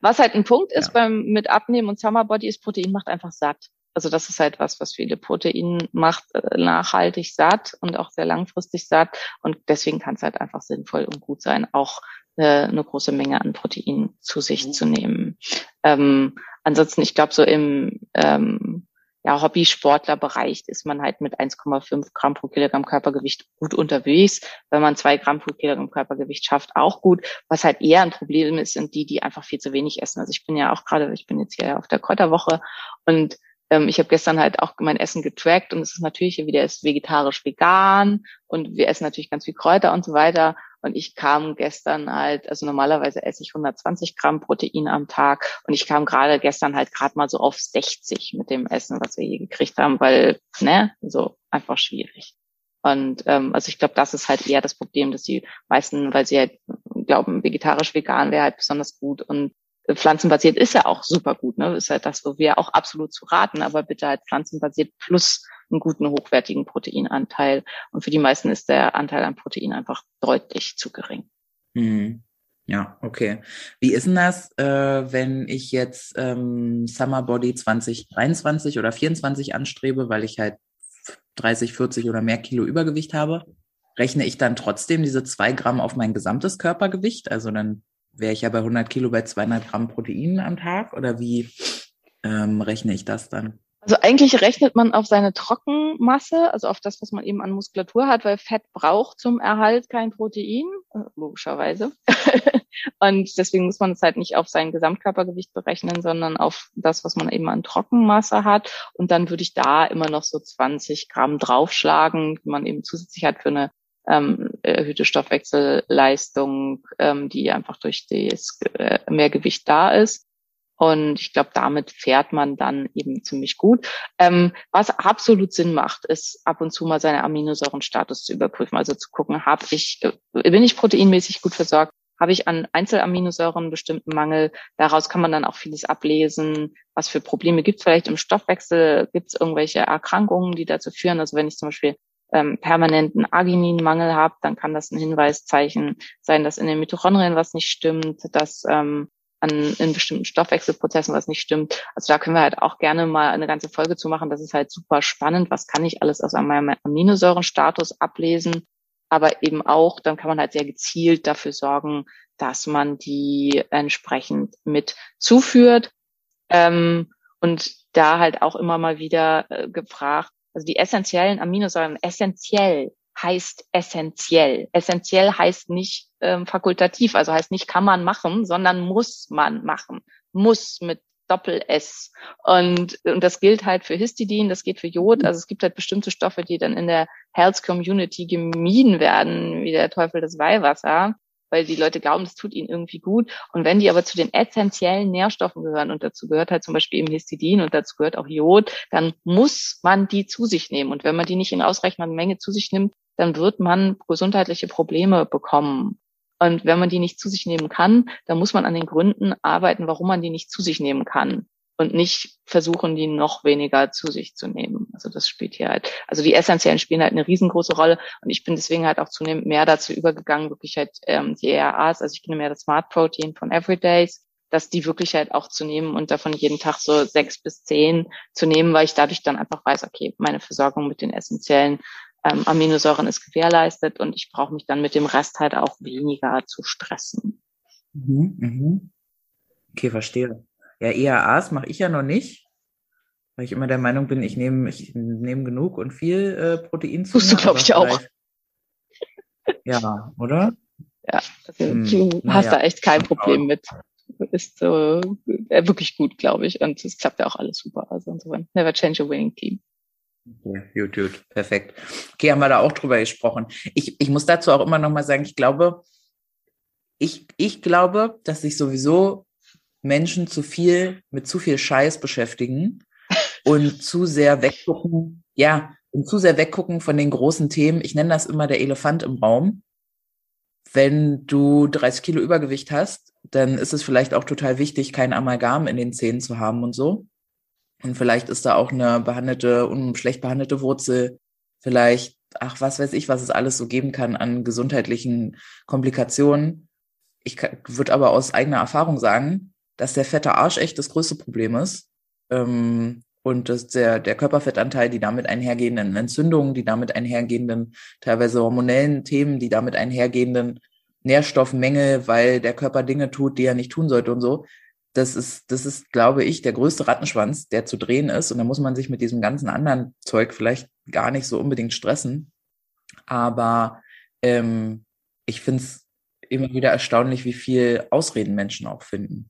was halt ein Punkt ist ja. beim mit Abnehmen und Summerbody ist, Protein macht einfach satt. Also das ist halt was, was viele Protein macht, äh, nachhaltig satt und auch sehr langfristig satt. Und deswegen kann es halt einfach sinnvoll und gut sein, auch äh, eine große Menge an Protein zu sich mhm. zu nehmen. Ähm, ansonsten, ich glaube, so im ähm, ja, Hobbysportlerbereich ist man halt mit 1,5 Gramm pro Kilogramm Körpergewicht gut unterwegs. Wenn man zwei Gramm pro Kilogramm Körpergewicht schafft, auch gut. Was halt eher ein Problem ist, sind die, die einfach viel zu wenig essen. Also ich bin ja auch gerade, ich bin jetzt hier auf der Kräuterwoche und ähm, ich habe gestern halt auch mein Essen getrackt und es ist natürlich wieder ist vegetarisch vegan und wir essen natürlich ganz viel Kräuter und so weiter. Und ich kam gestern halt, also normalerweise esse ich 120 Gramm Protein am Tag und ich kam gerade gestern halt gerade mal so auf 60 mit dem Essen, was wir hier gekriegt haben, weil, ne, so einfach schwierig. Und ähm, also ich glaube, das ist halt eher das Problem, dass die meisten, weil sie halt glauben, vegetarisch vegan wäre halt besonders gut und pflanzenbasiert ist ja auch super gut, ne? Ist halt das, wo wir auch absolut zu raten, aber bitte halt pflanzenbasiert plus einen guten, hochwertigen Proteinanteil. Und für die meisten ist der Anteil an Protein einfach deutlich zu gering. Mhm. Ja, okay. Wie ist denn das, äh, wenn ich jetzt ähm, Summer Body 2023 oder 24 anstrebe, weil ich halt 30, 40 oder mehr Kilo Übergewicht habe? Rechne ich dann trotzdem diese zwei Gramm auf mein gesamtes Körpergewicht? Also dann wäre ich ja bei 100 Kilo bei 200 Gramm Protein am Tag oder wie ähm, rechne ich das dann? Also eigentlich rechnet man auf seine Trockenmasse, also auf das, was man eben an Muskulatur hat, weil Fett braucht zum Erhalt kein Protein, äh, logischerweise. (laughs) und deswegen muss man es halt nicht auf sein Gesamtkörpergewicht berechnen, sondern auf das, was man eben an Trockenmasse hat. Und dann würde ich da immer noch so 20 Gramm draufschlagen, die man eben zusätzlich hat für eine ähm, erhöhte Stoffwechselleistung, ähm, die einfach durch das äh, Mehrgewicht da ist. Und ich glaube, damit fährt man dann eben ziemlich gut. Ähm, was absolut Sinn macht, ist ab und zu mal seine Aminosäurenstatus zu überprüfen. Also zu gucken, habe ich, äh, bin ich proteinmäßig gut versorgt? Habe ich an Einzelaminosäuren bestimmten Mangel? Daraus kann man dann auch vieles ablesen. Was für Probleme gibt es vielleicht im Stoffwechsel? Gibt es irgendwelche Erkrankungen, die dazu führen? Also wenn ich zum Beispiel ähm, permanenten Argininmangel habe, dann kann das ein Hinweiszeichen sein, dass in den Mitochondrien was nicht stimmt, dass ähm, an in bestimmten Stoffwechselprozessen was nicht stimmt. Also da können wir halt auch gerne mal eine ganze Folge zu machen. Das ist halt super spannend. Was kann ich alles aus meinem Aminosäurenstatus ablesen? Aber eben auch, dann kann man halt sehr gezielt dafür sorgen, dass man die entsprechend mit zuführt. Ähm, und da halt auch immer mal wieder äh, gefragt, also die essentiellen Aminosäuren, essentiell heißt essentiell. Essentiell heißt nicht ähm, fakultativ, also heißt nicht kann man machen, sondern muss man machen. Muss mit Doppel S. Und, und das gilt halt für Histidin, das geht für Jod. Also es gibt halt bestimmte Stoffe, die dann in der Health Community gemieden werden, wie der Teufel das Weihwasser weil die Leute glauben, das tut ihnen irgendwie gut. Und wenn die aber zu den essentiellen Nährstoffen gehören und dazu gehört halt zum Beispiel eben Histidin und dazu gehört auch Jod, dann muss man die zu sich nehmen. Und wenn man die nicht in ausreichender Menge zu sich nimmt, dann wird man gesundheitliche Probleme bekommen. Und wenn man die nicht zu sich nehmen kann, dann muss man an den Gründen arbeiten, warum man die nicht zu sich nehmen kann und nicht versuchen, die noch weniger zu sich zu nehmen. Also das spielt hier halt, also die Essentiellen spielen halt eine riesengroße Rolle und ich bin deswegen halt auch zunehmend mehr dazu übergegangen, wirklich halt ähm, die ERAs, also ich kenne mehr das Smart Protein von Everydays, dass die wirklich halt auch zu nehmen und davon jeden Tag so sechs bis zehn zu nehmen, weil ich dadurch dann einfach weiß, okay, meine Versorgung mit den essentiellen ähm, Aminosäuren ist gewährleistet und ich brauche mich dann mit dem Rest halt auch weniger zu stressen. Mhm, mhm. Okay, verstehe. Ja, EAAs mache ich ja noch nicht, weil ich immer der Meinung bin, ich nehme ich nehme genug und viel äh, Protein zu. Tust du, glaube ich, auch. Ja, oder? Ja, also hm, du hast ja. da echt kein Problem mit. Ist so äh, wirklich gut, glaube ich. Und es klappt ja auch alles super. Also insofern, never change a winning team. Okay, gut, gut, perfekt. Okay, haben wir da auch drüber gesprochen. Ich, ich muss dazu auch immer noch mal sagen, ich glaube, ich, ich glaube, dass sich sowieso Menschen zu viel mit zu viel Scheiß beschäftigen und (laughs) zu sehr weggucken, ja, und zu sehr weggucken von den großen Themen. Ich nenne das immer der Elefant im Raum. Wenn du 30 Kilo Übergewicht hast, dann ist es vielleicht auch total wichtig, kein Amalgam in den Zähnen zu haben und so. Und vielleicht ist da auch eine behandelte und schlecht behandelte Wurzel, vielleicht, ach, was weiß ich, was es alles so geben kann an gesundheitlichen Komplikationen. Ich würde aber aus eigener Erfahrung sagen, dass der fette Arsch echt das größte Problem ist. Ähm, und dass der, der Körperfettanteil, die damit einhergehenden Entzündungen, die damit einhergehenden teilweise hormonellen Themen, die damit einhergehenden Nährstoffmängel, weil der Körper Dinge tut, die er nicht tun sollte und so. Das ist, das ist, glaube ich, der größte Rattenschwanz, der zu drehen ist. Und da muss man sich mit diesem ganzen anderen Zeug vielleicht gar nicht so unbedingt stressen. Aber ähm, ich finde es immer wieder erstaunlich, wie viel Ausreden Menschen auch finden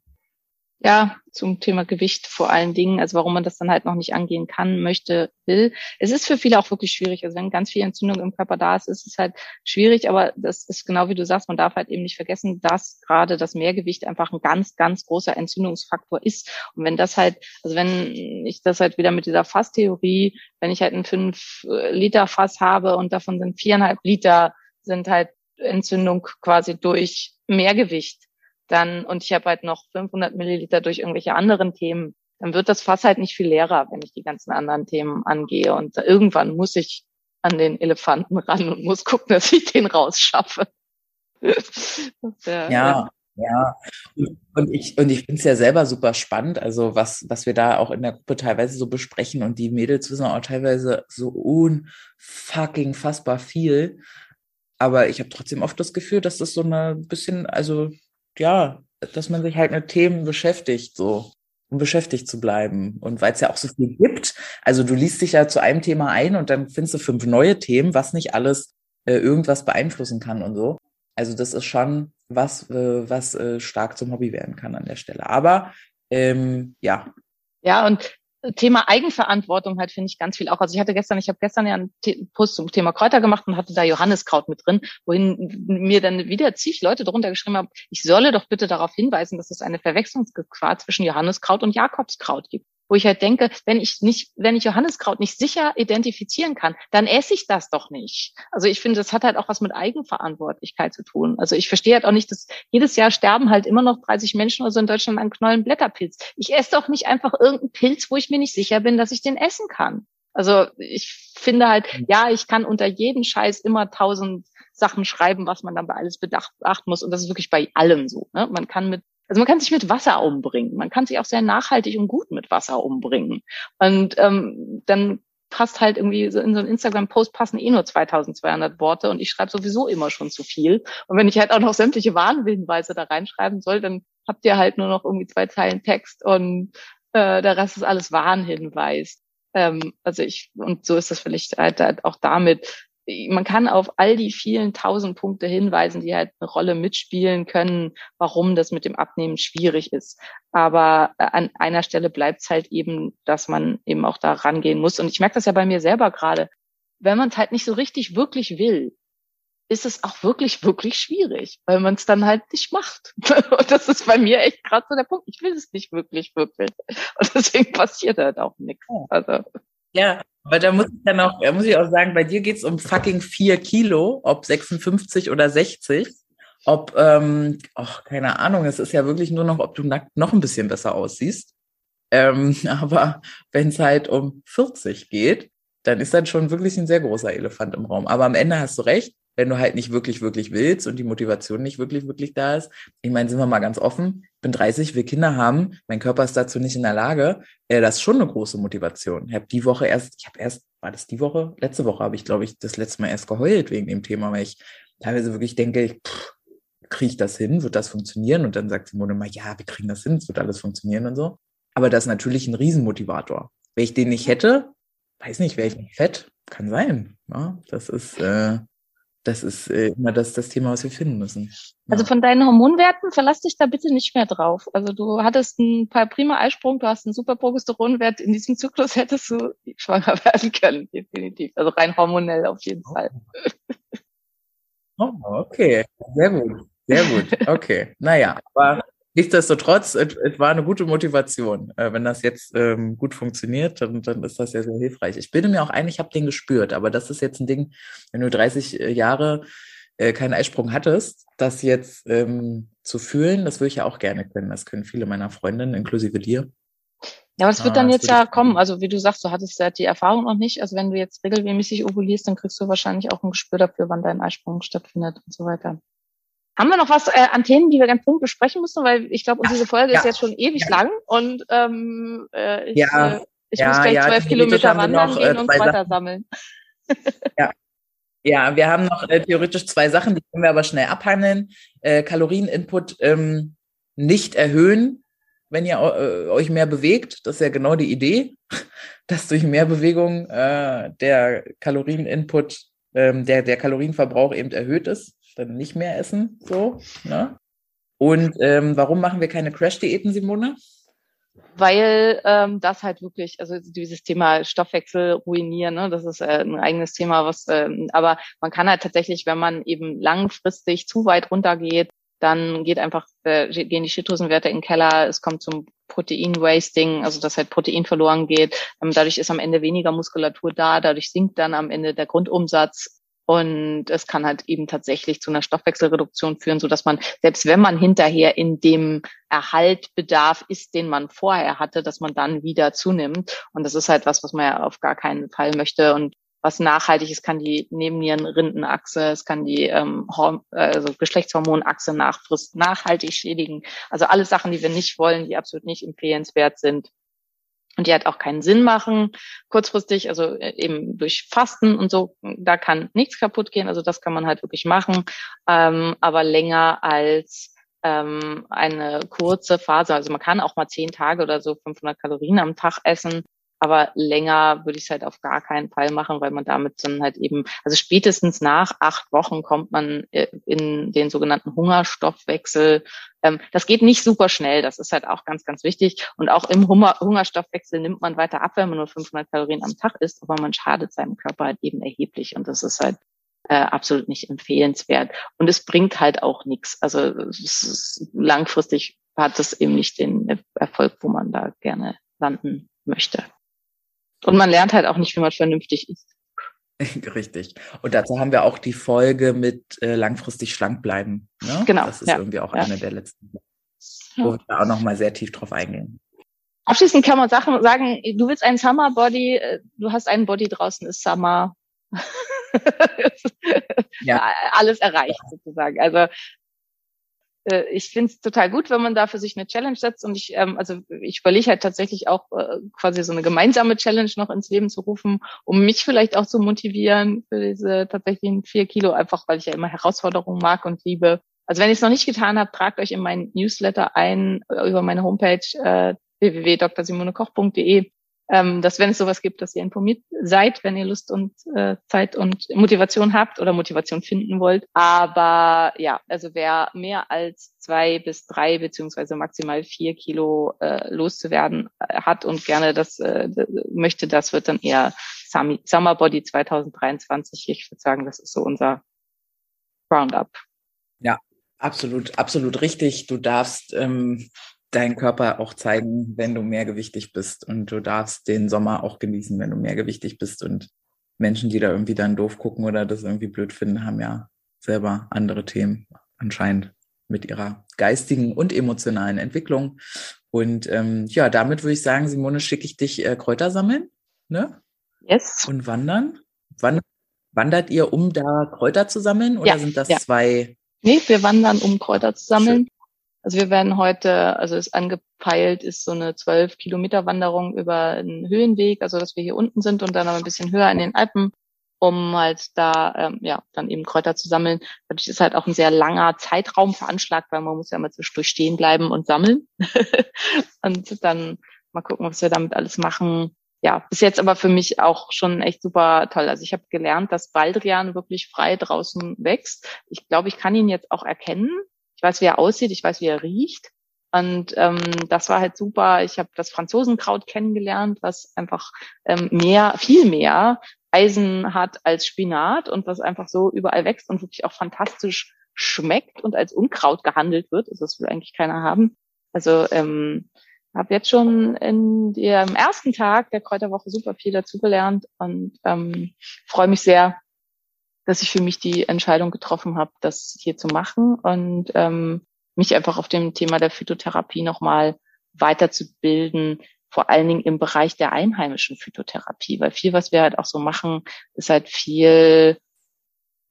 ja, zum Thema Gewicht vor allen Dingen, also warum man das dann halt noch nicht angehen kann, möchte, will. Es ist für viele auch wirklich schwierig. Also wenn ganz viel Entzündung im Körper da ist, ist es halt schwierig, aber das ist genau wie du sagst, man darf halt eben nicht vergessen, dass gerade das Mehrgewicht einfach ein ganz, ganz großer Entzündungsfaktor ist. Und wenn das halt, also wenn ich das halt wieder mit dieser Fasstheorie, wenn ich halt ein 5 Liter Fass habe und davon sind viereinhalb Liter sind halt Entzündung quasi durch Mehrgewicht, dann und ich habe halt noch 500 Milliliter durch irgendwelche anderen Themen, dann wird das Fass halt nicht viel leerer, wenn ich die ganzen anderen Themen angehe. Und irgendwann muss ich an den Elefanten ran und muss gucken, dass ich den rausschaffe. (laughs) ja, ja, ja. Und ich, und ich finde es ja selber super spannend, also was, was wir da auch in der Gruppe teilweise so besprechen und die Mädels wissen auch teilweise so unfucking fassbar viel. Aber ich habe trotzdem oft das Gefühl, dass das so eine bisschen, also ja, dass man sich halt mit Themen beschäftigt, so, um beschäftigt zu bleiben. Und weil es ja auch so viel gibt, also du liest dich ja zu einem Thema ein und dann findest du fünf neue Themen, was nicht alles äh, irgendwas beeinflussen kann und so. Also das ist schon was, äh, was äh, stark zum Hobby werden kann an der Stelle. Aber ähm, ja. Ja, und Thema Eigenverantwortung halt finde ich ganz viel auch. Also ich hatte gestern, ich habe gestern ja einen Post zum Thema Kräuter gemacht und hatte da Johanniskraut mit drin, wohin mir dann wieder zig Leute darunter geschrieben haben, ich solle doch bitte darauf hinweisen, dass es eine Verwechslungsgefahr zwischen Johanniskraut und Jakobskraut gibt wo ich halt denke, wenn ich nicht, wenn ich Johanniskraut nicht sicher identifizieren kann, dann esse ich das doch nicht. Also ich finde, das hat halt auch was mit Eigenverantwortlichkeit zu tun. Also ich verstehe halt auch nicht, dass jedes Jahr sterben halt immer noch 30 Menschen oder so in Deutschland an Knollenblätterpilz. Ich esse doch nicht einfach irgendeinen Pilz, wo ich mir nicht sicher bin, dass ich den essen kann. Also ich finde halt, mhm. ja, ich kann unter jeden Scheiß immer tausend Sachen schreiben, was man dann bei alles bedacht, beachten muss. Und das ist wirklich bei allem so. Ne? Man kann mit also man kann sich mit Wasser umbringen. Man kann sich auch sehr nachhaltig und gut mit Wasser umbringen. Und ähm, dann passt halt irgendwie so in so einen Instagram-Post passen eh nur 2200 Worte und ich schreibe sowieso immer schon zu viel. Und wenn ich halt auch noch sämtliche Warnhinweise da reinschreiben soll, dann habt ihr halt nur noch irgendwie zwei Zeilen Text und äh, der Rest ist alles Warnhinweis. Ähm, also ich, und so ist das vielleicht halt, halt auch damit, man kann auf all die vielen tausend Punkte hinweisen, die halt eine Rolle mitspielen können, warum das mit dem Abnehmen schwierig ist. Aber äh, an einer Stelle bleibt es halt eben, dass man eben auch da rangehen muss. Und ich merke das ja bei mir selber gerade. Wenn man es halt nicht so richtig wirklich will, ist es auch wirklich, wirklich schwierig, weil man es dann halt nicht macht. (laughs) Und das ist bei mir echt gerade so der Punkt. Ich will es nicht wirklich, wirklich. Und deswegen passiert halt auch nichts. Also. Ja, aber da muss ich dann auch, muss ich auch sagen, bei dir geht's um fucking vier Kilo, ob 56 oder 60. Ob, ähm, ach, keine Ahnung, es ist ja wirklich nur noch, ob du nackt noch ein bisschen besser aussiehst. Ähm, (laughs) aber wenn es halt um 40 geht, dann ist dann schon wirklich ein sehr großer Elefant im Raum. Aber am Ende hast du recht, wenn du halt nicht wirklich, wirklich willst und die Motivation nicht wirklich, wirklich da ist. Ich meine, sind wir mal ganz offen, ich bin 30, will Kinder haben, mein Körper ist dazu nicht in der Lage. Äh, das ist schon eine große Motivation. Ich habe die Woche erst, ich habe erst, war das die Woche? Letzte Woche habe ich, glaube ich, das letzte Mal erst geheult wegen dem Thema, weil ich teilweise wirklich denke, pff, kriege ich das hin? Wird das funktionieren? Und dann sagt Simone mal, ja, wir kriegen das hin, es wird alles funktionieren und so. Aber das ist natürlich ein Riesenmotivator. Wenn ich den nicht hätte, weiß nicht, wäre ich nicht fett. Kann sein. Ja, das ist, äh, das ist äh, immer das, das Thema, was wir finden müssen. Ja. Also von deinen Hormonwerten verlass dich da bitte nicht mehr drauf. Also du hattest einen paar prima Eisprung, du hast einen super Progesteronwert. In diesem Zyklus hättest du schwanger (laughs) werden können, definitiv. Also rein hormonell auf jeden Fall. Oh, okay, sehr gut. Sehr gut, okay. Naja, aber nichtsdestotrotz, es, war eine gute Motivation. Äh, wenn das jetzt ähm, gut funktioniert, dann, dann ist das sehr, sehr hilfreich. Ich bilde mir auch ein, ich habe den gespürt, aber das ist jetzt ein Ding, wenn du 30 äh, Jahre äh, keinen Eisprung hattest, das jetzt ähm, zu fühlen, das würde ich ja auch gerne können. Das können viele meiner Freundinnen, inklusive dir. Ja, aber es wird Ah, dann jetzt ja kommen. Also wie du sagst, du hattest ja die Erfahrung noch nicht. Also wenn du jetzt regelmäßig ovulierst, dann kriegst du wahrscheinlich auch ein Gespür dafür, wann dein Eisprung stattfindet und so weiter. Haben wir noch was äh, an Themen, die wir ganz dringend besprechen müssen? Weil ich glaube, diese Folge ist ja, jetzt schon ewig ja. lang und ähm, äh, ich, Ja, äh, ich ja, muss gleich ja, zwölf Kilometer wandern noch, gehen äh, und weiter sammeln. (laughs) Ja, wir haben noch äh, theoretisch zwei Sachen, die können wir aber schnell abhandeln. Äh, Kalorieninput ähm, nicht erhöhen, wenn ihr äh, euch mehr bewegt. Das ist ja genau die Idee, (laughs) dass durch mehr Bewegung äh, der Kalorieninput, ähm, der, der Kalorienverbrauch eben erhöht ist. Dann nicht mehr essen, so. Ne? Und ähm, warum machen wir keine Crash-Diäten, Simone? weil ähm, das halt wirklich, also dieses Thema Stoffwechsel ruinieren, ne, das ist äh, ein eigenes Thema, was, ähm, aber man kann halt tatsächlich, wenn man eben langfristig zu weit runtergeht, dann geht einfach, äh, gehen die Schilddrüsenwerte in den Keller, es kommt zum Protein-Wasting, also dass halt Protein verloren geht. Ähm, dadurch ist am Ende weniger Muskulatur da, dadurch sinkt dann am Ende der Grundumsatz und es kann halt eben tatsächlich zu einer Stoffwechselreduktion führen, so dass man, selbst wenn man hinterher in dem Erhaltbedarf ist, den man vorher hatte, dass man dann wieder zunimmt. Und das ist halt was, was man ja auf gar keinen Fall möchte. Und was nachhaltig ist, kann die Nebennierenrindenachse, es kann die ähm, also Geschlechtshormonachse nachfrist, nachhaltig schädigen. Also alle Sachen, die wir nicht wollen, die absolut nicht empfehlenswert sind und die halt auch keinen Sinn machen. Kurzfristig, also äh, eben durch Fasten und so, da kann nichts kaputt gehen. Also das kann man halt wirklich machen. Ähm, aber länger als ähm, eine kurze Phase, also man kann auch mal zehn Tage oder so 500 Kalorien am Tag essen. Aber länger würde ich es halt auf gar keinen Fall machen, weil man damit dann halt eben, also spätestens nach acht Wochen kommt man äh, in den sogenannten Hungerstoffwechsel. Ähm, das geht nicht super schnell, das ist halt auch ganz, ganz wichtig. Und auch im Hunger Hungerstoffwechsel nimmt man weiter ab, wenn man nur 500 Kalorien am Tag isst, aber man schadet seinem Körper halt eben erheblich. Und das ist halt äh, absolut nicht empfehlenswert. Und es bringt halt auch nichts. Also langfristig hat es eben nicht den Erfolg, wo man da gerne landen möchte. Und man lernt halt auch nicht, wie man vernünftig isst. (laughs) Richtig. Und dazu haben wir auch die Folge mit äh, langfristig schlank bleiben. Ne? Genau, Das ist ja, irgendwie auch ja. eine der letzten, wo wir da auch nochmal sehr tief drauf eingehen. Abschließend kann man Sachen sagen, du willst einen Summer Body, äh, du hast einen Body draußen, ist Summer. (laughs) Ja. Alles erreicht sozusagen. Also äh, ich finde es total gut, wenn man da für sich eine Challenge setzt und ich, ähm, also ich überlege halt tatsächlich auch äh, quasi so eine gemeinsame Challenge noch ins Leben zu rufen, um mich vielleicht auch zu motivieren für diese tatsächlichen vier Kilo, einfach weil ich ja immer Herausforderungen mag und liebe. Also wenn ihr es noch nicht getan habt, tragt euch in meinen Newsletter ein äh, über meine Homepage äh, www.drsimonekoch.de, ähm, dass wenn es sowas gibt, dass ihr informiert seid, wenn ihr Lust und äh, Zeit und Motivation habt oder Motivation finden wollt. Aber ja, also wer mehr als zwei bis drei beziehungsweise maximal vier Kilo äh, loszuwerden äh, hat und gerne das äh, möchte, das wird dann eher Summer Body 2023. Ich würde sagen, das ist so unser Roundup. Absolut, absolut richtig. Du darfst ähm, deinen Körper auch zeigen, wenn du mehrgewichtig bist. Und du darfst den Sommer auch genießen, wenn du mehrgewichtig bist. Und Menschen, die da irgendwie dann doof gucken oder das irgendwie blöd finden, haben ja selber andere Themen anscheinend mit ihrer geistigen und emotionalen Entwicklung. Und ähm, ja, damit würde ich sagen, Simone, schicke ich dich äh, Kräuter sammeln ne? Yes. und wandern. Wandern Wandert ihr, um da Kräuter zu sammeln oder Ja, sind das ja. zwei? Nee, wir wandern, um Kräuter zu sammeln. Also wir werden heute, also ist angepeilt, ist so eine zwölf Kilometer Wanderung über einen Höhenweg, also dass wir hier unten sind und dann aber ein bisschen höher in den Alpen, um halt da ähm, ja dann eben Kräuter zu sammeln. Dadurch ist halt auch ein sehr langer Zeitraum veranschlagt, weil man muss ja immer zwischendurch stehen bleiben und sammeln. (laughs) und dann mal gucken, was wir damit alles machen. Ja, bis jetzt aber für mich auch schon echt super toll. Also ich habe gelernt, dass Baldrian wirklich frei draußen wächst. Ich glaube, ich kann ihn jetzt auch erkennen. Ich weiß, wie er aussieht, ich weiß, wie er riecht. Und ähm, das war halt super. Ich habe das Franzosenkraut kennengelernt, was einfach ähm, mehr, viel mehr Eisen hat als Spinat und was einfach so überall wächst und wirklich auch fantastisch schmeckt und als Unkraut gehandelt wird. Also das will eigentlich keiner haben. Also ähm, habe jetzt schon in dem ersten Tag der Kräuterwoche super viel dazugelernt und ähm, freue mich sehr, dass ich für mich die Entscheidung getroffen habe, das hier zu machen und ähm, mich einfach auf dem Thema der Phytotherapie nochmal weiterzubilden, vor allen Dingen im Bereich der einheimischen Phytotherapie, weil viel, was wir halt auch so machen, ist halt viel,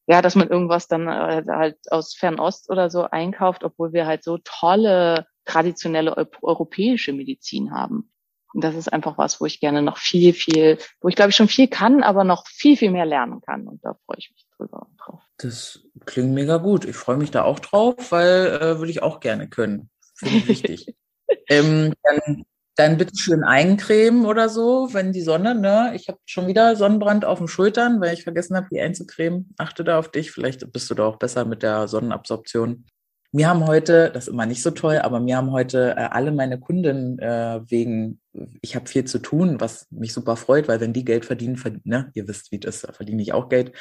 ja, dass man irgendwas dann äh, halt aus Fernost oder so einkauft, obwohl wir halt so tolle traditionelle eu europäische Medizin haben. Und das ist einfach was, wo ich gerne noch viel, viel, wo ich glaube ich schon viel kann, aber noch viel, viel mehr lernen kann. Und da freue ich mich drüber und drauf. Das klingt mega gut. Ich freue mich da auch drauf, weil äh, würde ich auch gerne können. Finde ich wichtig. (laughs) ähm, dann, dann bitte schön eincremen oder so, wenn die Sonne, ne? Ich habe schon wieder Sonnenbrand auf den Schultern, weil ich vergessen habe, die einzucremen. Achte da auf dich. Vielleicht bist du da auch besser mit der Sonnenabsorption. Mir haben heute, das ist immer nicht so toll, aber mir haben heute äh, alle meine Kunden äh, wegen, ich habe viel zu tun, was mich super freut, weil wenn die Geld verdienen, verdien, ne, ihr wisst, wie das ist, verdiene ich auch Geld.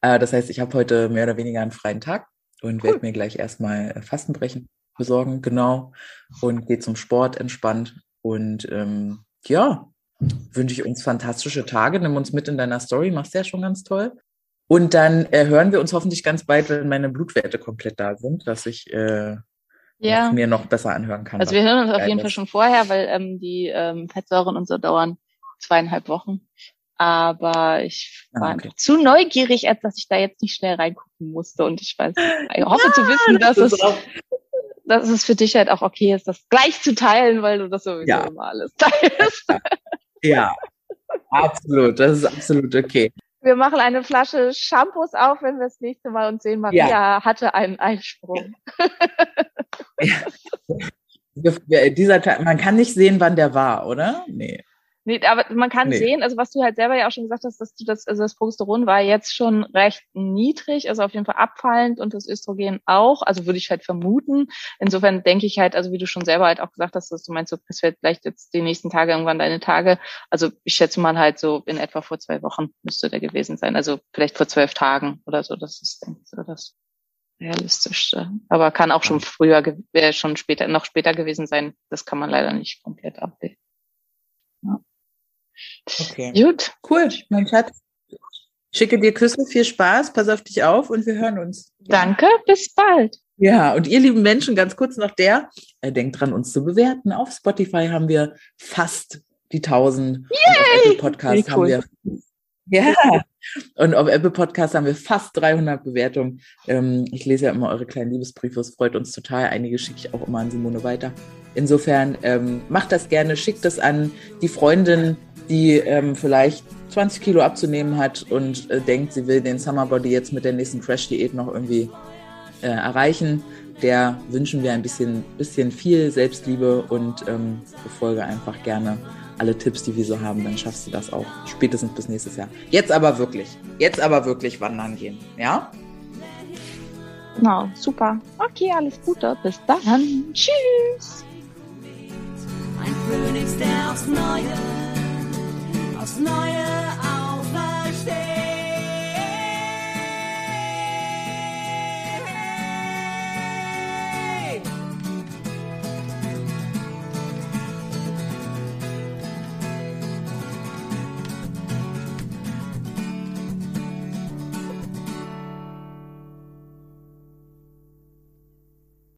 Äh, das heißt, ich habe heute mehr oder weniger einen freien Tag und werde mir gleich erstmal äh, Fastenbrechen besorgen, genau, und gehe zum Sport entspannt. Und ähm, ja, wünsche ich uns fantastische Tage. Nimm uns mit in deiner Story, machst ja schon ganz toll. Und dann äh, hören wir uns hoffentlich ganz bald, wenn meine Blutwerte komplett da sind, dass ich äh, Ja. mir noch besser anhören kann. Also wir hören uns auf jeden ist. Fall schon vorher, weil ähm, die ähm, Fettsäuren und so dauern zweieinhalb Wochen. Aber ich Ah, war okay. einfach zu neugierig, als dass ich da jetzt nicht schnell reingucken musste. Und ich weiß, (laughs) ich hoffe zu wissen, dass das es, dass es für dich halt auch okay ist, das gleich zu teilen, weil du das sowieso Ja. immer alles teilst. Ja, absolut. Das ist absolut okay. Wir machen eine Flasche Shampoos auf, wenn wir das nächste Mal uns sehen. Maria hatte einen Einsprung. Wir- Dieser Tag, man kann nicht sehen, wann der war, oder? Nee. Nee, aber man kann Nee. sehen, also was du halt selber ja auch schon gesagt hast, dass du das, also das Progesteron war jetzt schon recht niedrig, also auf jeden Fall abfallend und das Östrogen auch, also würde ich halt vermuten. Insofern denke ich halt, also wie du schon selber halt auch gesagt hast, dass du meinst, es wird vielleicht jetzt die nächsten Tage irgendwann deine Tage. Also ich schätze mal halt so in etwa vor zwei Wochen müsste der gewesen sein, also vielleicht vor zwölf Tagen oder so, das ist, denke ich, so das realistischste. Aber kann auch schon früher, äh, schon später, noch später gewesen sein. Das kann man leider nicht komplett abbilden. Okay. Gut. Cool, mein Schatz. Schicke dir Küsse, viel Spaß, pass auf dich auf und wir hören uns. Danke, bis bald. Ja, und ihr lieben Menschen, ganz kurz noch der, äh, denkt dran, uns zu bewerten. Auf Spotify haben wir fast die 1000. Und auf Apple Podcast Wie haben cool. wir ja, und auf Apple Podcast haben wir fast 300 Bewertungen. Ähm, ich lese ja immer eure kleinen Liebesbriefe, es freut uns total. Einige schicke ich auch immer an Simone weiter. Insofern ähm, macht das gerne, schickt das an die Freundin, die ähm, vielleicht 20 Kilo abzunehmen hat und äh, denkt, sie will den Summer Body jetzt mit der nächsten Crash-Diät noch irgendwie äh, erreichen. Der wünschen wir ein bisschen, bisschen viel Selbstliebe und ähm, befolge einfach gerne alle Tipps, die wir so haben, dann schaffst du das auch spätestens bis nächstes Jahr. Jetzt aber wirklich, jetzt aber wirklich wandern gehen, ja? Genau, super. Okay, alles Gute. Bis dann. Tschüss. Ein Phönix, der aufs Neue, aufs Neue auferstehen.